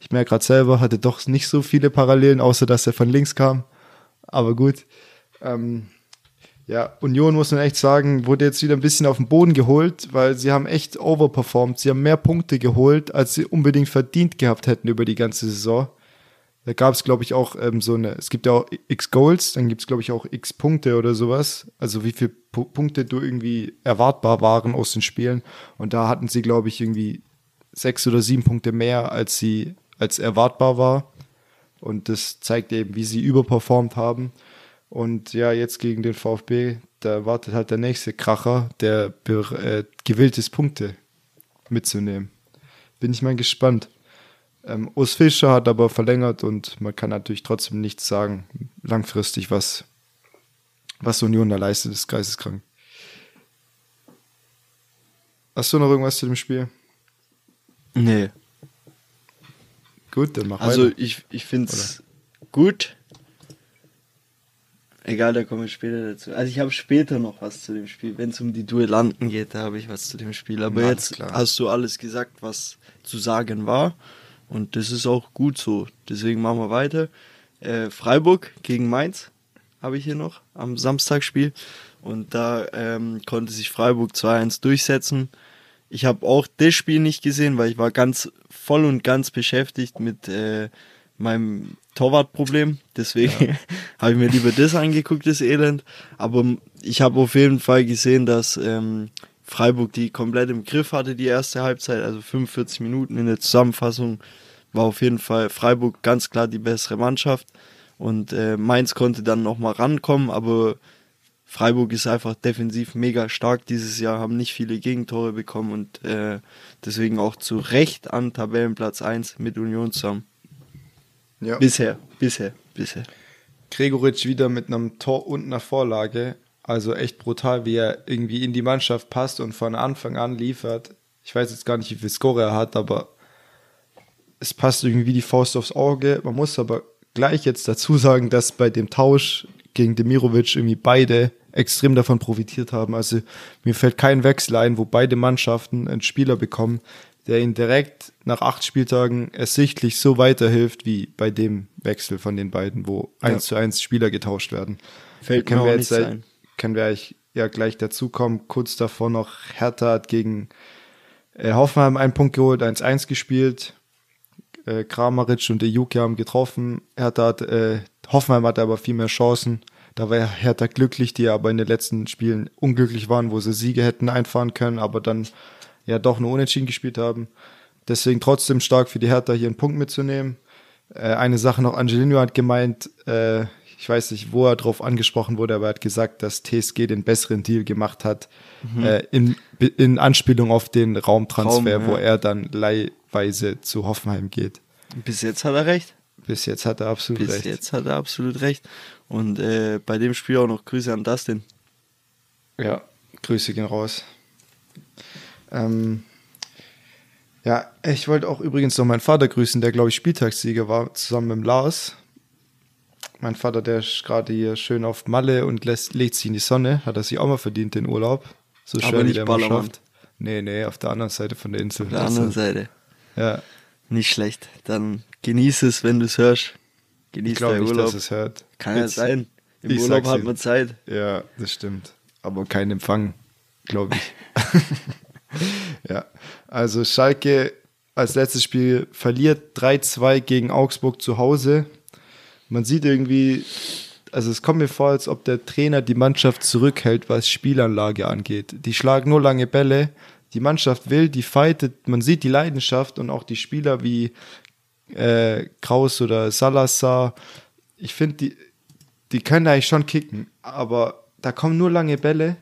Ich merke gerade selber, hatte doch nicht so viele Parallelen, außer dass er von links kam. Aber gut. Ähm, Ja, Union muss man echt sagen, wurde jetzt wieder ein bisschen auf den Boden geholt, weil sie haben echt overperformed. Sie haben mehr Punkte geholt, als sie unbedingt verdient gehabt hätten über die ganze Saison. Da gab es, glaube ich, auch ähm, so eine, es gibt ja auch X Goals, dann gibt es, glaube ich, auch X Punkte oder sowas. Also wie viele P Punkte du irgendwie erwartbar waren aus den Spielen. Und da hatten sie, glaube ich, irgendwie sechs oder sieben Punkte mehr, als sie als erwartbar war. Und das zeigt eben, wie sie überperformt haben. Und ja, jetzt gegen den VfB, da wartet halt der nächste Kracher, der äh, gewillt ist, Punkte mitzunehmen. Bin ich mal gespannt. Ähm, Urs Fischer hat aber verlängert und man kann natürlich trotzdem nichts sagen, langfristig, was, was Union da leistet, ist geisteskrank. Hast du noch irgendwas zu dem Spiel? Nee. Gut, dann mach Also weiter. ich, ich finde es gut. Egal, da komme ich später dazu. Also ich habe später noch was zu dem Spiel. Wenn es um die Duellanten geht, da habe ich was zu dem Spiel. Aber Na, jetzt klar. hast du alles gesagt, was zu sagen war. Und das ist auch gut so. Deswegen machen wir weiter. Äh, Freiburg gegen Mainz habe ich hier noch am Samstagspiel. Und da ähm, konnte sich Freiburg 2-1 durchsetzen. Ich habe auch das Spiel nicht gesehen, weil ich war ganz voll und ganz beschäftigt mit äh, meinem Torwartproblem. Deswegen habe ich mir lieber das angeguckt, das Elend. Aber ich habe auf jeden Fall gesehen, dass ähm, Freiburg die komplett im Griff hatte, die erste Halbzeit, also 45 Minuten in der Zusammenfassung war auf jeden Fall Freiburg ganz klar die bessere Mannschaft. Und äh, Mainz konnte dann nochmal rankommen, aber Freiburg ist einfach defensiv mega stark dieses Jahr, haben nicht viele Gegentore bekommen und äh, deswegen auch zu Recht an Tabellenplatz 1 mit Union zusammen. Ja. Bisher, bisher, bisher. Gregoritsch wieder mit einem Tor und einer Vorlage. Also echt brutal, wie er irgendwie in die Mannschaft passt und von Anfang an liefert. Ich weiß jetzt gar nicht, wie viel Score er hat, aber es passt irgendwie wie die Faust aufs Auge. Man muss aber gleich jetzt dazu sagen, dass bei dem Tausch gegen Demirovic irgendwie beide extrem davon profitiert haben. Also mir fällt kein Wechsel ein, wo beide Mannschaften einen Spieler bekommen, der ihnen direkt nach acht Spieltagen ersichtlich so weiterhilft wie bei dem Wechsel von den beiden, wo eins zu eins Spieler getauscht werden. Fällt können mir wir jetzt nicht gleich- ein. können wir eigentlich ja gleich dazukommen. Kurz davor noch Hertha hat gegen äh, Hoffenheim einen Punkt geholt, 1-1 gespielt. Äh, Kramaric und der Juki haben getroffen. Hertha hat, äh, Hoffenheim hatte aber viel mehr Chancen. Da war Hertha glücklich, die aber in den letzten Spielen unglücklich waren, wo sie Siege hätten einfahren können, aber dann ja doch nur unentschieden gespielt haben. Deswegen trotzdem stark für die Hertha hier einen Punkt mitzunehmen. Äh, eine Sache noch, Angelino hat gemeint, äh, ich weiß nicht, wo er drauf angesprochen wurde, aber er hat gesagt, dass TSG den besseren Deal gemacht hat, äh, in, in Anspielung auf den Raumtransfer, Raum, wo ja. er dann leihweise zu Hoffenheim geht. Bis jetzt hat er recht. Bis jetzt hat er absolut Bis recht. jetzt hat er absolut recht. Und äh, bei dem Spiel auch noch Grüße an Dustin. Ja, Grüße gehen raus. Ähm, ja, ich wollte auch übrigens noch meinen Vater grüßen, der, glaube ich, Spieltagssieger war, zusammen mit Lars. Mein Vater, der ist gerade hier schön auf Malle und lässt, legt sich in die Sonne. Hat er sich auch mal verdient, den Urlaub. So Aber schön, wie nicht der Ballermann. schafft. Nee, nee, auf der anderen Seite von der Insel. Auf der anderen Also, Seite. Ja, Nicht schlecht. Dann genieß es, wenn du es hörst. Genieß deinen Urlaub. dass es hört. Kann ja Jetzt- sein. Im ich Urlaub hat man Zeit. Ja, das stimmt. Aber kein Empfang, glaube ich. ja, also Schalke als letztes Spiel verliert 3-2 gegen Augsburg zu Hause. Man sieht irgendwie, also es kommt mir vor, als ob der Trainer die Mannschaft zurückhält, was Spielanlage angeht. Die schlagen nur lange Bälle, die Mannschaft will, die fightet, man sieht die Leidenschaft und auch die Spieler wie äh, Kraus oder Salazar. Ich finde, die, die können eigentlich schon kicken, aber da kommen nur lange Bälle.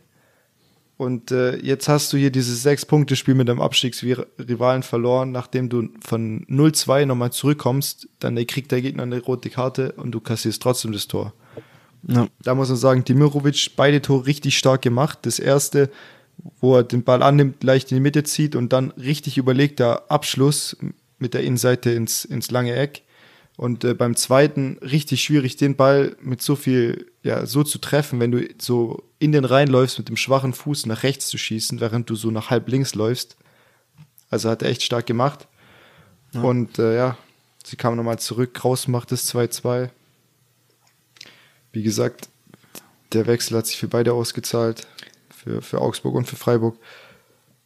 Und äh, jetzt hast du hier dieses Sechs-Punkte-Spiel mit einem Abstiegsrivalen verloren, nachdem du von 0-2 nochmal zurückkommst, dann kriegt der Gegner eine rote Karte und du kassierst trotzdem das Tor. Ja. Da muss man sagen, Dimirovic beide Tore richtig stark gemacht. Das erste, wo er den Ball annimmt, leicht in die Mitte zieht und dann richtig überlegter Abschluss mit der Innenseite ins, ins lange Eck. Und äh, beim zweiten richtig schwierig, den Ball mit so viel, ja, so zu treffen, wenn du so in den Reihen läufst, mit dem schwachen Fuß nach rechts zu schießen, während du so nach halb links läufst. Also hat er echt stark gemacht. Und äh, ja, sie kam nochmal zurück, Kraus macht es 2-2. Wie gesagt, der Wechsel hat sich für beide ausgezahlt, für, für Augsburg und für Freiburg.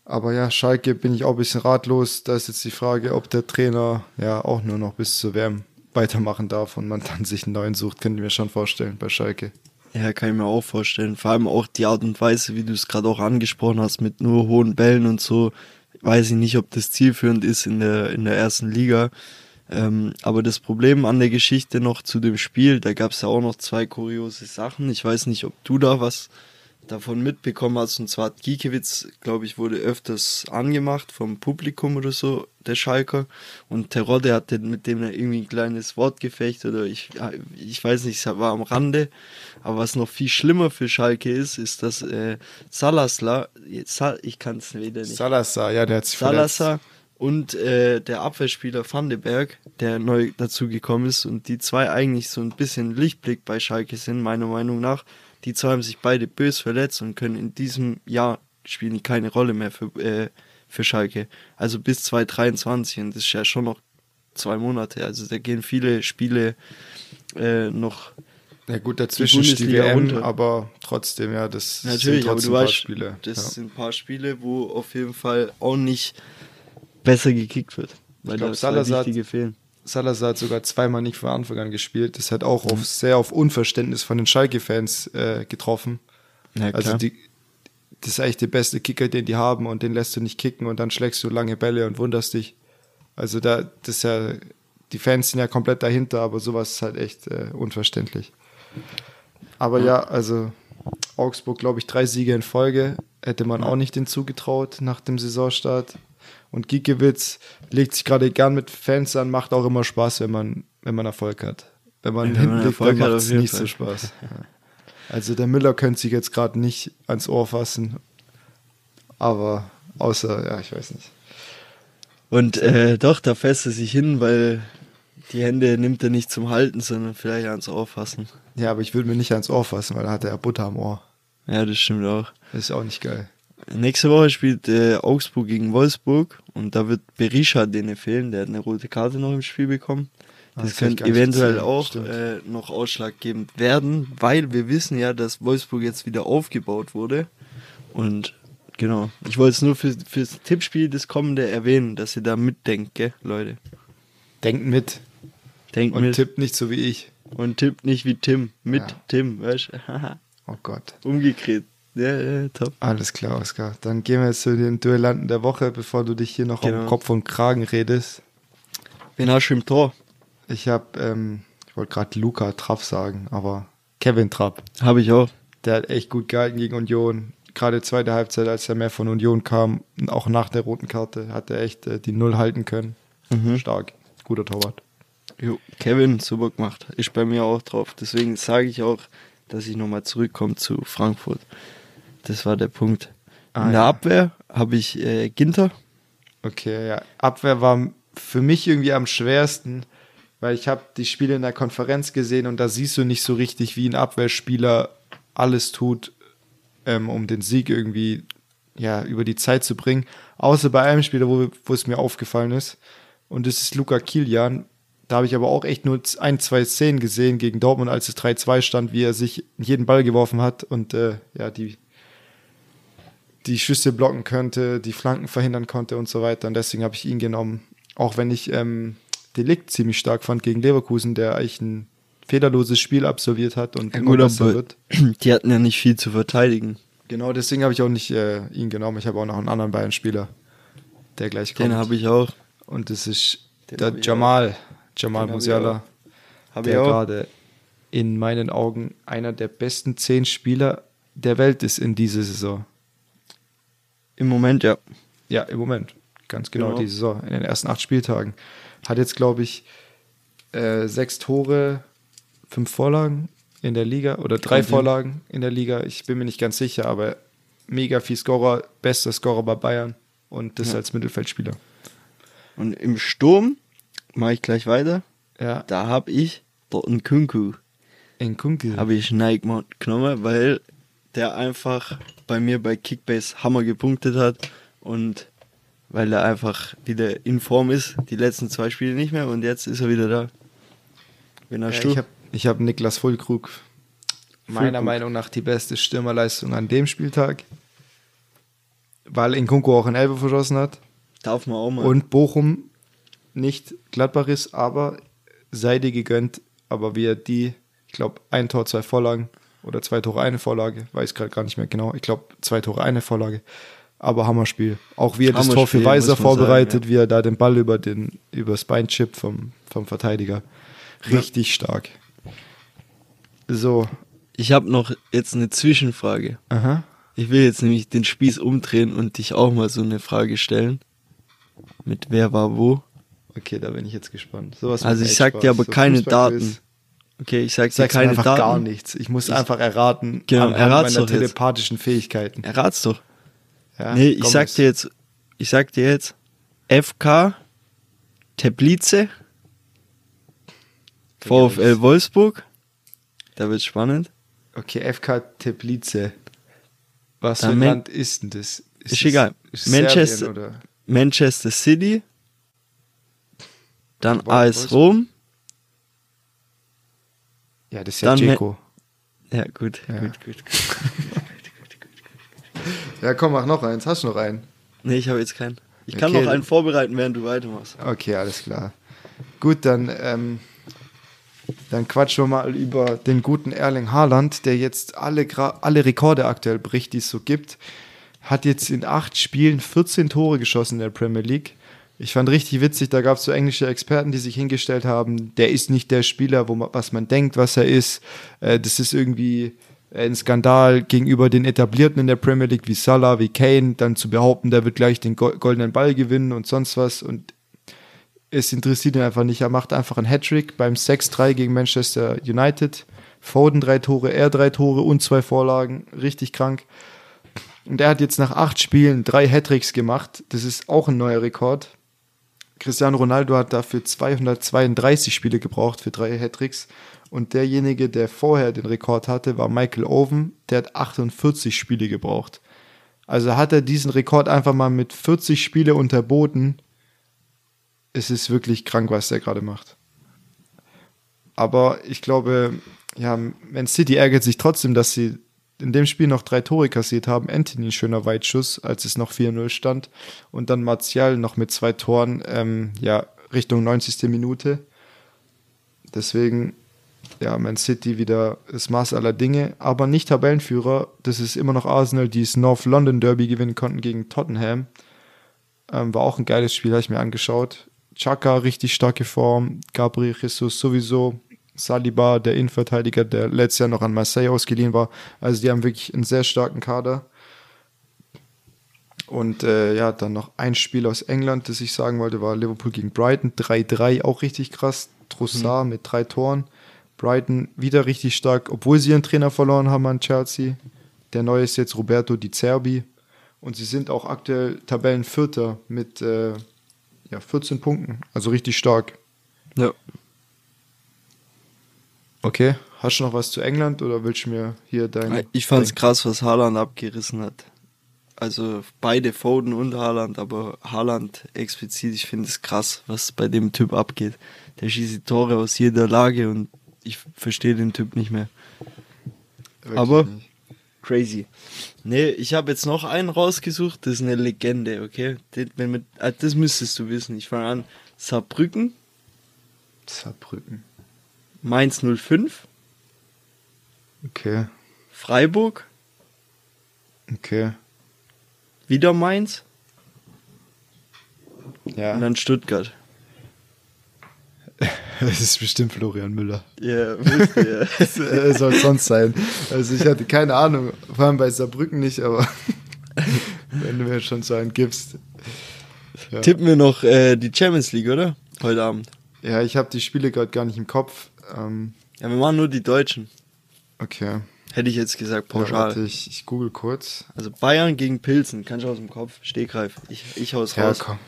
Aber ja, Schalke bin ich auch ein bisschen ratlos. Da ist jetzt die Frage, ob der Trainer ja auch nur noch bis zur WM weitermachen darf und man dann sich einen neuen sucht, könnte ich mir schon vorstellen bei Schalke. Ja, kann ich mir auch vorstellen. Vor allem auch die Art und Weise, wie du es gerade auch angesprochen hast, mit nur hohen Bällen und so. Weiß ich nicht, ob das zielführend ist in der, in der ersten Liga. Ähm, aber das Problem an der Geschichte noch zu dem Spiel, da gab es ja auch noch zwei kuriose Sachen. Ich weiß nicht, ob du da was davon mitbekommen hast. Und zwar Giekewitz, glaube ich, wurde öfters angemacht vom Publikum oder so, der Schalker. Und Terodde hatte mit dem irgendwie ein kleines Wortgefecht oder ich, ich weiß nicht, es war am Rande. Aber was noch viel schlimmer für Schalke ist, ist, dass äh, Salazar, ich kann es wieder nicht. Salazar, ja, der hat sich Salazar verletzt und äh, der Abwehrspieler Van de Berg, der neu dazugekommen ist und die zwei eigentlich so ein bisschen Lichtblick bei Schalke sind, meiner Meinung nach. Die zwei haben sich beide bös verletzt und können in diesem Jahr spielen die keine Rolle mehr für, äh, für Schalke. Also bis 2023 und das ist ja schon noch zwei Monate. Also da gehen viele Spiele äh, noch. Ja gut, dazwischen die, die WM, runter. aber trotzdem, ja, das Natürlich, sind trotzdem aber du weißt, Spiele. Das ja. sind ein paar Spiele, wo auf jeden Fall auch nicht besser gekickt wird. Weil ich glaube, Salazar, fehlen. Salazar hat sogar zweimal nicht von Anfang an gespielt. Das hat auch mhm. auf, sehr auf Unverständnis von den Schalke-Fans äh, getroffen. Ja, also die, das ist eigentlich der beste Kicker, den die haben und den lässt du nicht kicken und dann schlägst du lange Bälle und wunderst dich. Also da, das ist ja, die Fans sind ja komplett dahinter, aber sowas ist halt echt äh, unverständlich. Aber ja, also Augsburg, glaube ich, drei Siege in Folge hätte man auch nicht den zugetraut nach dem Saisonstart. Und Giekewitz legt sich gerade gern mit Fans an, macht auch immer Spaß, wenn man, wenn man Erfolg hat. Wenn man ja, hinten liegt, dann macht es nicht Fall. so Spaß. Also der Müller könnte sich jetzt gerade nicht ans Ohr fassen. Aber außer, ja, ich weiß nicht. Und äh, doch, da fässt er sich hin, weil die Hände nimmt er nicht zum Halten, sondern vielleicht ans Ohr fassen. Ja, aber ich würde mir nicht ans Ohr fassen, weil da hat er ja Butter am Ohr. Ja, das stimmt auch. Das ist auch nicht geil. Nächste Woche spielt äh, Augsburg gegen Wolfsburg und da wird Berisha denen fehlen, der hat eine rote Karte noch im Spiel bekommen. Das, das könnte eventuell auch äh, noch ausschlaggebend werden, weil wir wissen ja, dass Wolfsburg jetzt wieder aufgebaut wurde. Und genau, ich wollte es nur für, fürs Tippspiel das kommende erwähnen, dass ihr da mitdenkt, gell, Leute. Denkt mit. Denkt Und mit. tippt nicht so wie ich. Und tippt nicht wie Tim. Mit ja. Tim, weißt du? oh Gott. Umgekehrt. Ja, ja, top. Alles klar, Oskar. Dann gehen wir jetzt zu den Duellanten der Woche, bevor du dich hier noch genau. um Kopf und Kragen redest. Wen hast du im Tor? Ich habe, ähm, ich wollte gerade Luca Trapp sagen, aber Kevin Trapp. Habe ich auch. Der hat echt gut gehalten gegen Union. Gerade zweite Halbzeit, als er mehr von Union kam, auch nach der roten Karte, hat er echt äh, die Null halten können. Mhm. Stark. Guter Torwart. Jo, Kevin, super gemacht. Ist bei mir auch drauf. Deswegen sage ich auch, dass ich nochmal zurückkomme zu Frankfurt. Das war der Punkt. Ah, In der ja. Abwehr habe ich äh, Ginter. Okay, ja. Abwehr war für mich irgendwie am schwersten, weil ich habe die Spiele in der Konferenz gesehen und da siehst du nicht so richtig, wie ein Abwehrspieler alles tut, ähm, um den Sieg irgendwie ja, über die Zeit zu bringen. Außer bei einem Spieler, wo, wo es mir aufgefallen ist. Und das ist Luca Kilian. Da habe ich aber auch echt nur ein, zwei Szenen gesehen gegen Dortmund, als es 3-2 stand, wie er sich jeden Ball geworfen hat und äh, ja, die die Schüsse blocken könnte, die Flanken verhindern konnte und so weiter. Und deswegen habe ich ihn genommen. Auch wenn ich ähm, Delikt ziemlich stark fand gegen Leverkusen, der eigentlich ein fehlerloses Spiel absolviert hat und ja, gut, besser wird. Die hatten ja nicht viel zu verteidigen. Genau, deswegen habe ich auch nicht äh, ihn genommen. Ich habe auch noch einen anderen Bayern-Spieler, der gleich kommt. Den habe ich auch. Und das ist Den der Jamal, auch. Jamal Musiala, der gerade in meinen Augen einer der besten zehn Spieler der Welt ist in dieser Saison. Im Moment, ja. Ja, im Moment. Ganz genau, genau. die Saison, in den ersten acht Spieltagen. Hat jetzt, glaube ich, äh, sechs Tore, fünf Vorlagen in der Liga oder drei Kommt Vorlagen in der Liga. Ich bin mir nicht ganz sicher, aber mega viel Scorer, bester Scorer bei Bayern und das ja. als Mittelfeldspieler. Und im Sturm mache ich gleich weiter. Ja. Da habe ich dort einen Kunku. Ein Kunku. Habe ich Nike genommen, weil der einfach bei mir bei Kickbase Hammer gepunktet hat und weil er einfach wieder in Form ist, die letzten zwei Spiele nicht mehr und jetzt ist er wieder da. Wen hast ja, du? Ich habe ich hab Niklas Vollkrug meiner gut. Meinung nach die beste Stürmerleistung an dem Spieltag. Weil Nkunku auch in Elbe verschossen hat. Darf man auch mal. Und Bochum nicht Gladbach ist, aber sei dir gegönnt. Aber wie er die, ich glaube, ein Tor, zwei Vorlagen oder zwei Tore, eine Vorlage, weiß gerade gar nicht mehr genau. Ich glaube, zwei Tore, eine Vorlage. Aber Hammerspiel. Auch wie er das Tor für Weiser man sagen, vorbereitet, ja. wie er da den Ball über den übers Bein chippt vom, vom Verteidiger. Richtig stark. So, ich habe noch jetzt eine Zwischenfrage. aha. Ich will jetzt nämlich den Spieß umdrehen und dich auch mal so eine Frage stellen. Mit wer war wo. Okay, da bin ich jetzt gespannt. Sowas Also macht ich sag dir aber So keine. Daten. Okay, ich sag mir keine einfach Daten. gar nichts. Ich muss einfach erraten. Genau, anhand meiner doch jetzt. telepathischen Fähigkeiten. Errat's doch. Ja, nee, ich sag es- dir jetzt, ich sag dir jetzt, FK, Teplice, VfL Wolfsburg. Da wird's spannend. Okay, FK Teplice. Was Dann für ein Man- Land ist denn das? Ist es- egal. Ist Manchester-? Manchester City, dann AS. Rom. Ja, das ist ja Dzeko. Ja, gut, Ja. gut, gut, gut. Ja, komm, mach noch eins. Hast du noch einen? Nee, ich habe jetzt keinen. Ich kann Okay. noch einen vorbereiten, während du weitermachst. Okay, alles klar. Gut, dann, ähm, dann quatschen wir mal über den guten Erling Haaland, der jetzt alle, alle Rekorde aktuell bricht, die es so gibt. Hat jetzt in acht Spielen 14 Tore geschossen in der Premier League. Ich fand richtig witzig, da gab es so englische Experten, die sich hingestellt haben, der ist nicht der Spieler, wo man, was man denkt, was er ist. Äh, das ist irgendwie ein Skandal gegenüber den Etablierten in der Premier League wie Salah, wie Kane, dann zu behaupten, der wird gleich den Go- goldenen Ball gewinnen und sonst was. Und es interessiert ihn einfach nicht. Er macht einfach einen Hattrick beim 6-3 gegen Manchester United. Foden drei Tore, er drei Tore und zwei Vorlagen. Richtig krank. Und er hat jetzt nach acht Spielen drei Hattricks gemacht. Das ist auch ein neuer Rekord. Cristiano Ronaldo hat dafür 232 Spiele gebraucht für drei Hattricks. Und derjenige, der vorher den Rekord hatte, war Michael Owen. Der hat 48 Spiele gebraucht. Also hat er diesen Rekord einfach mal mit 40 Spiele unterboten. Es ist wirklich krank, was der gerade macht. Aber ich glaube, ja, Man City ärgert sich trotzdem, dass sie in dem Spiel noch drei Tore kassiert haben. Anthony, schöner Weitschuss, als es noch 4-0 stand. Und dann Martial noch mit zwei Toren, ähm, ja, Richtung 90. Minute. Deswegen, ja, Man City wieder das Maß aller Dinge, aber nicht Tabellenführer. Das ist immer noch Arsenal, die das North London Derby gewinnen konnten gegen Tottenham. Ähm, war auch ein geiles Spiel, habe ich mir angeschaut. Chaka, richtig starke Form. Gabriel Jesus sowieso. Saliba, der Innenverteidiger, der letztes Jahr noch an Marseille ausgeliehen war. Also die haben wirklich einen sehr starken Kader. Und äh, ja, dann noch ein Spiel aus England, das ich sagen wollte, war Liverpool gegen Brighton. 3-3, auch richtig krass. Trossard mit drei Toren. Brighton wieder richtig stark, obwohl sie ihren Trainer verloren haben an Chelsea. Der neue ist jetzt Roberto Di Zerbi. Und sie sind auch aktuell Tabellenvierter mit äh, ja, 14 Punkten. Also richtig stark. Ja. Okay, hast du noch was zu England oder willst du mir hier dein. Ich fand's dein- krass, was Haaland abgerissen hat. Also beide Foden und Haaland, aber Haaland explizit, ich finde es krass, was bei dem Typ abgeht. Der schießt die Tore aus jeder Lage und ich verstehe den Typ nicht mehr. Wirklich aber- nicht. Crazy. Nee, ich habe jetzt noch einen rausgesucht, das ist eine Legende, okay? Wenn mit, ah, das müsstest du wissen. Ich fange an. Saarbrücken, Saarbrücken. Mainz 05, Okay, Freiburg, okay. wieder Mainz Ja, und dann Stuttgart. das ist bestimmt Florian Müller. Ja, Das äh, soll es sonst sein. Also ich hatte keine Ahnung, vor allem bei Saarbrücken nicht, aber wenn du mir schon so einen gibst. Ja, Tippen wir noch äh, die Champions League, oder? Heute Abend. ja ich habe die Spiele gerade gar nicht im Kopf. Ähm, Ja, wir machen nur die Deutschen. okay. Hätte ich jetzt gesagt, Ja, pauschal. warte, ich, ich google kurz. also Bayern gegen Pilsen, kannst du aus dem Kopf. Stegreif. Ich, ich hau's Ja, raus. komm.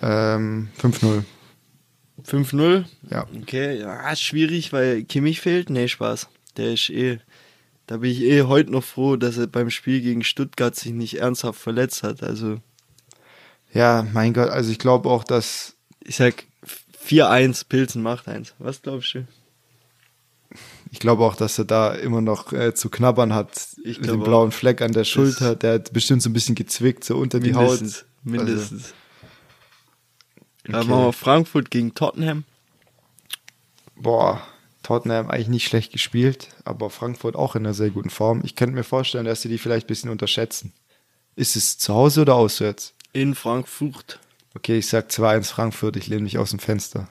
Ähm, 5-0. 5-0. Ja. Okay, ja, schwierig, weil Kimmich fehlt. Nee, Spaß. Der ist eh. Da bin ich eh heute noch froh, dass er beim Spiel gegen Stuttgart sich nicht ernsthaft verletzt hat. Also, Ja, mein Gott, also ich glaube auch, dass ich sag 4-1, Pilsen macht eins. Was glaubst du? Ich glaube auch, dass er da immer noch äh, zu knabbern hat. Ich mit dem blauen Fleck an der Schulter. Der hat bestimmt so ein bisschen gezwickt, so unter die Haut. Mindestens. Also, Dann machen wir Frankfurt gegen Tottenham. boah, Tottenham eigentlich nicht schlecht gespielt, aber Frankfurt auch in einer sehr guten Form. Ich könnte mir vorstellen, dass sie die vielleicht ein bisschen unterschätzen. Ist es zu Hause oder auswärts? In Frankfurt. Okay, ich sag 2-1 Frankfurt, ich lehne mich aus dem Fenster.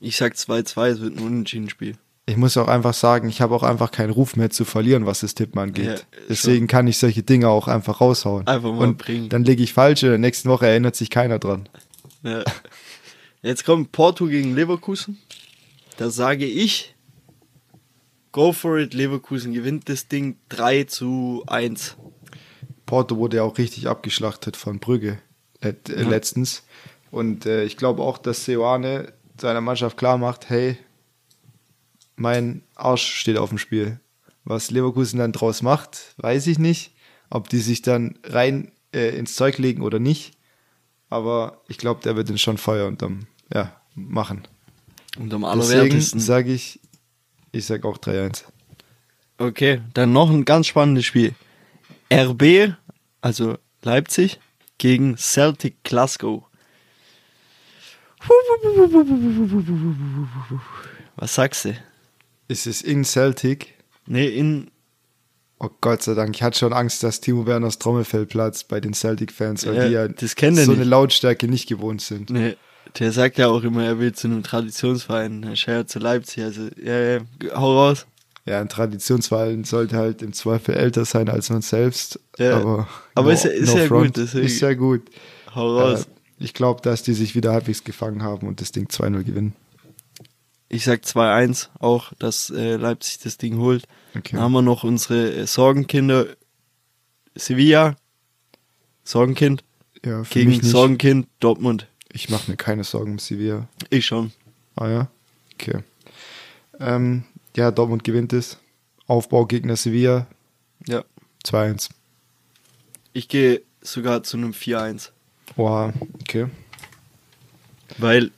Ich sag 2-2, es wird ein Unentschieden-Spiel. Ich muss auch einfach sagen, ich habe auch einfach keinen Ruf mehr zu verlieren, was das Tippen angeht. Ja, Deswegen kann ich solche Dinge auch einfach raushauen. Einfach mal und bringen. Dann liege ich falsch und in der nächsten Woche erinnert sich keiner dran. Ja. Jetzt kommt Porto gegen Leverkusen. Da sage ich, go for it, Leverkusen gewinnt das Ding 3 zu 1. Porto wurde ja auch richtig abgeschlachtet von Brügge let, äh, Ja. letztens. Und äh, ich glaube auch, dass Seoane seiner Mannschaft klar macht, hey, mein Arsch steht auf dem Spiel. Was Leverkusen dann draus macht, weiß ich nicht. Ob die sich dann rein äh, ins Zeug legen oder nicht. Aber ich glaube, der wird den schon Feuer unterm, ja, machen. Und am Deswegen allerwertesten. sage ich, ich sag auch 3-1. Okay, dann noch ein ganz spannendes Spiel. RB, also Leipzig, gegen Celtic Glasgow. Was sagst du? Ist es in Celtic? Nee, in. Oh Gott sei Dank, ich hatte schon Angst, dass Timo Werners Trommelfell platzt bei den Celtic-Fans, weil Ja, die ja das kennt so nicht. eine Lautstärke nicht gewohnt sind. Nee, der sagt ja auch immer, er will zu einem Traditionsverein. Er schert zu Leipzig. Also, ja, ja, hau raus. Ja, ein Traditionsverein sollte halt im Zweifel älter sein als man selbst. Ja, aber aber ist ja- ist ja gut, deswegen- Ist ja gut. Hau raus. Äh, ich glaube, dass die sich wieder halbwegs gefangen haben und das Ding 2-0 gewinnen. Ich sag 2-1 auch, dass äh, Leipzig das Ding holt. Okay. Dann haben wir noch unsere äh, Sorgenkinder Sevilla, Sorgenkind, Ja, gegen. Sorgenkind Dortmund. Ich mache mir keine Sorgen um Sevilla. Ich schon. Ah ja? Okay. Ähm, ja, Dortmund gewinnt es. Aufbaugegner Sevilla Ja. 2-1. Ich gehe sogar zu einem 4-1. Oha, okay. Weil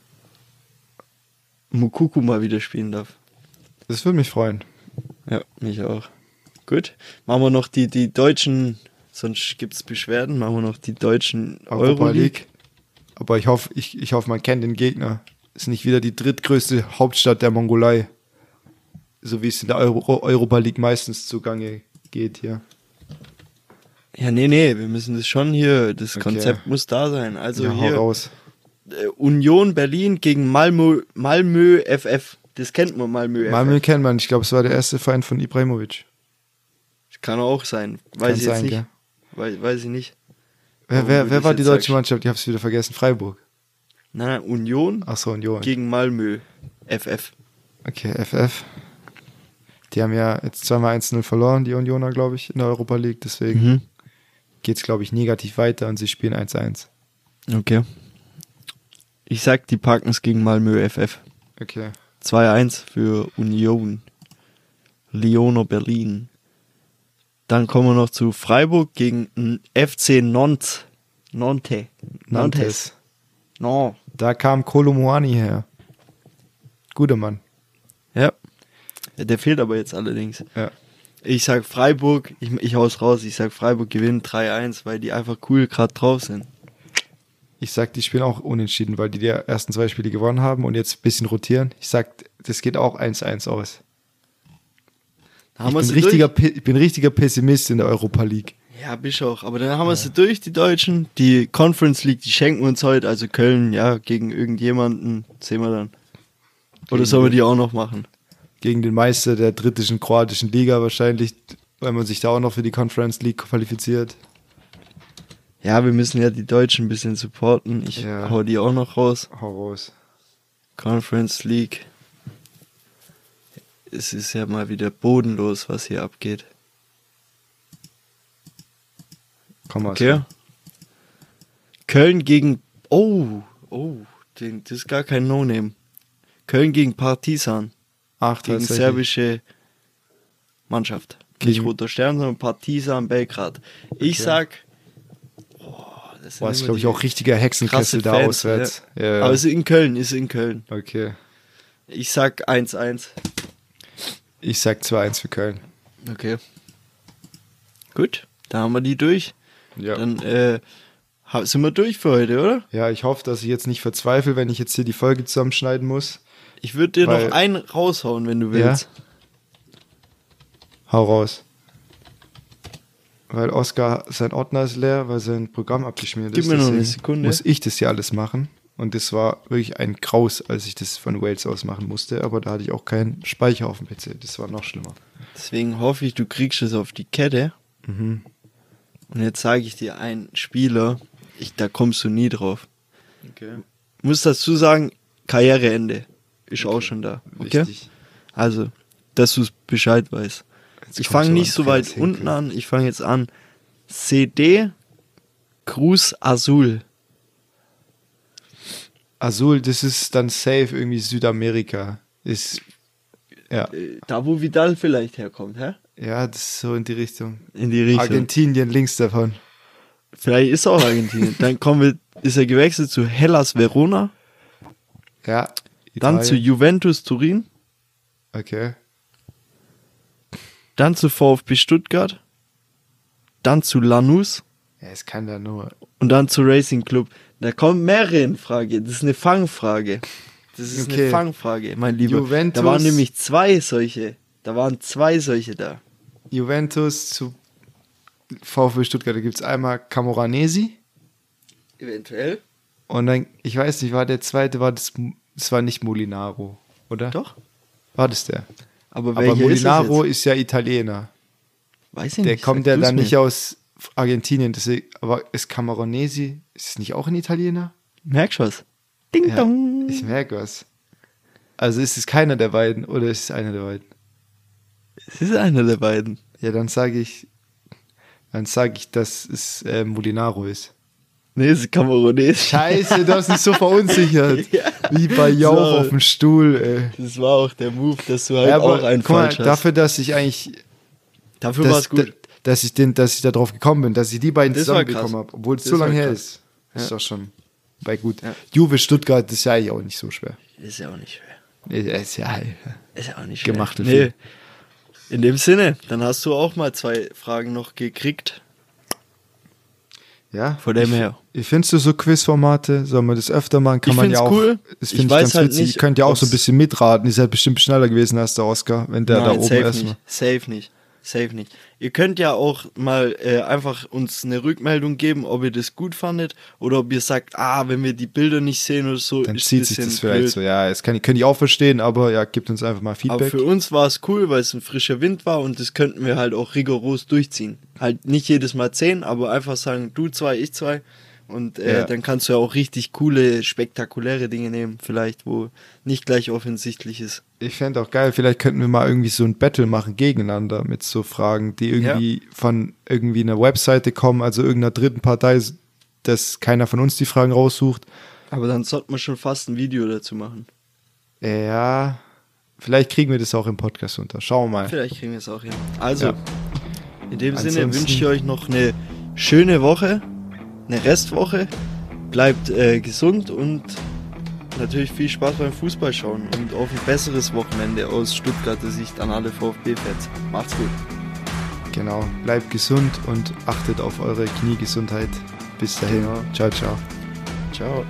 Mukuku mal wieder spielen darf. Das würde mich freuen. Ja, mich auch. Gut. Machen wir noch die, die deutschen, sonst gibt es Beschwerden, machen wir noch die deutschen Europa Euroleague. League. Aber ich hoffe, ich, ich hoffe, man kennt den Gegner. Ist nicht wieder die drittgrößte Hauptstadt der Mongolei. So wie es in der Euro Europa League meistens zugange geht hier. Ja, nee, nee, wir müssen das schon hier, das Okay. Konzept muss da sein. Also ja, hier raus. Äh, Union Berlin gegen Malmö, Malmö FF. Das kennt man, Malmö, Malmö FF. kennt man. Ich glaube, es war der erste Verein von Ibrahimovic. Kann auch sein. Weiß Kann ich jetzt sein, nicht. gell? Weiß, weiß ich nicht. Wer, wer, wer war die deutsche sagst. Mannschaft? Ich habe es wieder vergessen. Freiburg. Nein, nein, Union Achso, Union. gegen Malmö FF. Okay, FF. Die haben ja jetzt zweimal 1-0 verloren, die Unioner, glaube ich, in der Europa League. Deswegen Mhm. geht es, glaube ich, negativ weiter und sie spielen 1-1. Okay. Ich sag, die packen es gegen Malmö FF. Okay. 2-1 für Union. Leono Berlin. Dann kommen wir noch zu Freiburg gegen FC Nantes. Nantes. Nantes. No. Da kam Kolomoani her. Guter Mann. Ja. ja. Der fehlt aber jetzt allerdings. Ja. Ich sag Freiburg, ich, ich hau's raus, ich sag Freiburg gewinnt 3-1, weil die einfach cool gerade drauf sind. Ich sag, die spielen auch unentschieden, weil die die ersten zwei Spiele gewonnen haben und jetzt ein bisschen rotieren. Ich sag, das geht auch 1-1 aus. Da Ich bin, richtiger, bin richtiger Pessimist in der Europa League. Ja, Bischof, aber dann haben wir sie durch, die Deutschen. Die Conference League, die schenken uns heute, also Köln, ja, gegen irgendjemanden, sehen wir dann. Oder Gegen sollen wir die auch noch machen? Gegen den Meister der drittischen kroatischen Liga wahrscheinlich, weil man sich da auch noch für die Conference League qualifiziert. Ja, wir müssen ja die Deutschen ein bisschen supporten. Ich Ja. hau die auch noch raus. Hau raus. Conference League. Es ist ja mal wieder bodenlos, was hier abgeht. Komm mal. Okay. Köln gegen. Oh, oh, den, das ist gar kein No-Name. Köln gegen Partizan. Ach, Gegen serbische Mannschaft. Nicht Gegen- Roter Stern, sondern Partizan Belgrad. Ich Okay. sag. Das Boah, ist glaube ich auch richtiger Hexenkessel da Fans, auswärts. Ja. Ja. Aber es ist in Köln, ist in Köln. okay. Ich sag 1-1. Ich sag 2-1 für Köln. Okay. Gut, da haben wir die durch. Ja. Dann äh, sind wir durch für heute, oder? ja, ich hoffe, dass ich jetzt nicht verzweifle, wenn ich jetzt hier die Folge zusammenschneiden muss. Ich würde dir Weil- noch einen raushauen, wenn du Ja? willst. Hau raus. Weil Oscar, sein Ordner ist leer, weil sein Programm abgeschmiert Gib ist. mir noch eine Sekunde. Muss ich das hier alles machen. Und das war wirklich ein Graus, als ich das von Wales aus machen musste. Aber da hatte ich auch keinen Speicher auf dem PC. Das war noch schlimmer. Deswegen hoffe ich, du kriegst es auf die Kette. Mhm. Und jetzt sage ich dir einen Spieler, ich, da kommst du nie drauf. Okay. Muss dazu sagen, Karriereende ist auch schon da. Okay? Wichtig. Also, dass du Bescheid weißt. Jetzt ich fange nicht so weit Henkel. unten an, ich fange jetzt an. CD Cruz Azul. Azul, das ist dann safe irgendwie Südamerika. Ist, ja, Äh, Da, wo Vidal vielleicht herkommt, hä? ja, das ist so in die Richtung. In die Richtung. Argentinien links davon. Vielleicht ist er auch Argentinien. Dann kommen wir, ist er gewechselt zu Hellas Verona, Ja. dann Italien. zu Juventus Turin, Okay. Dann zu VfB Stuttgart, dann zu Lanús Ja, es kann da nur. und dann zu Racing Club. Da kommen mehrere in Frage. Das ist eine Fangfrage. Das ist eine Okay. Fangfrage, mein Lieber. Juventus- Da waren nämlich zwei solche. Da waren zwei solche da. Juventus zu VfB Stuttgart. Da gibt es einmal Camoranesi Eventuell. und dann, ich weiß nicht, war der zweite, war das, das war nicht Molinaro, oder? Doch. War das der? Aber, Aber Molinaro ist, ist, ja Italiener. Weiß ich Der nicht. kommt sag ja dann mir. nicht aus Argentinien, deswegen, aber ist Camoranesi, ist es nicht auch ein Italiener? Merkst du was? Ding Ja, dong. ich merke was. Also ist es keiner der beiden oder ist es einer der beiden? Es ist einer der beiden. Ja, dann sage ich, dann sage ich, dass es äh, Molinaro ist. Nee, es ist Kamerunesisch. Scheiße, du hast mich so verunsichert. Ja. Wie bei Jauch So. auf dem Stuhl, ey. Das war auch der Move, dass du halt Ja, auch aber einen guck mal, hast. dafür, dass ich eigentlich, dafür war es gut. da- dass ich den, dass ich da drauf gekommen bin, dass ich die beiden Das zusammenbekommen habe, obwohl es so lange her ist. Ist Ja. doch schon bei gut. Ja. Juve Stuttgart ist ja eigentlich auch nicht so schwer. Ist ja auch nicht schwer. Nee, Ist ja Ist ja auch nicht schwer. Gemachte Nee. In dem Sinne, dann hast du auch mal zwei Fragen noch gekriegt. Ja. Von dem her. Wie findest du so Quizformate? Soll man das öfter machen? Kann Ich man ja auch. cool. Das Ich finde ich, weiß ganz halt witzig. nicht, Ihr könnt ja auch so ein bisschen mitraten. Ihr seid bestimmt schneller gewesen als der Oscar, wenn der da Nein, oben safe erstmal. nicht. Safe nicht. Safe nicht. Ihr könnt ja auch mal äh, einfach uns eine Rückmeldung geben, ob ihr das gut fandet oder ob ihr sagt, ah, wenn wir die Bilder nicht sehen oder so, Dann ist zieht sich das vielleicht blöd. so. Ja, das kann, kann ich auch verstehen, aber ja, gibt uns einfach mal Aber Feedback. für uns war es cool, weil es ein frischer Wind war und das könnten wir halt auch rigoros durchziehen. Halt nicht jedes Mal zehn, aber einfach sagen, du zwei, ich zwei. Und äh, Ja. dann kannst du ja auch richtig coole, spektakuläre Dinge nehmen, vielleicht, wo nicht gleich offensichtlich ist. Ich fände auch geil, vielleicht könnten wir mal irgendwie so ein Battle machen gegeneinander mit so Fragen, die irgendwie von irgendwie einer Webseite kommen, also irgendeiner dritten Partei, dass keiner von uns die Fragen raussucht. Aber dann sollte man schon fast ein Video dazu machen. Ja, vielleicht kriegen wir das auch im Podcast unter. Schauen wir mal. Vielleicht kriegen wir es auch hin. Also, Ja. in dem Sinne Ansonsten- wünsche ich euch noch eine schöne Woche, eine Restwoche. Bleibt äh, gesund und natürlich viel Spaß beim Fußballschauen und auf ein besseres Wochenende aus Stuttgarter Sicht an alle VfB-Fans. Macht's gut. Genau, bleibt gesund und achtet auf eure Kniegesundheit. Bis dahin. Genau. Ciao, ciao. Ciao.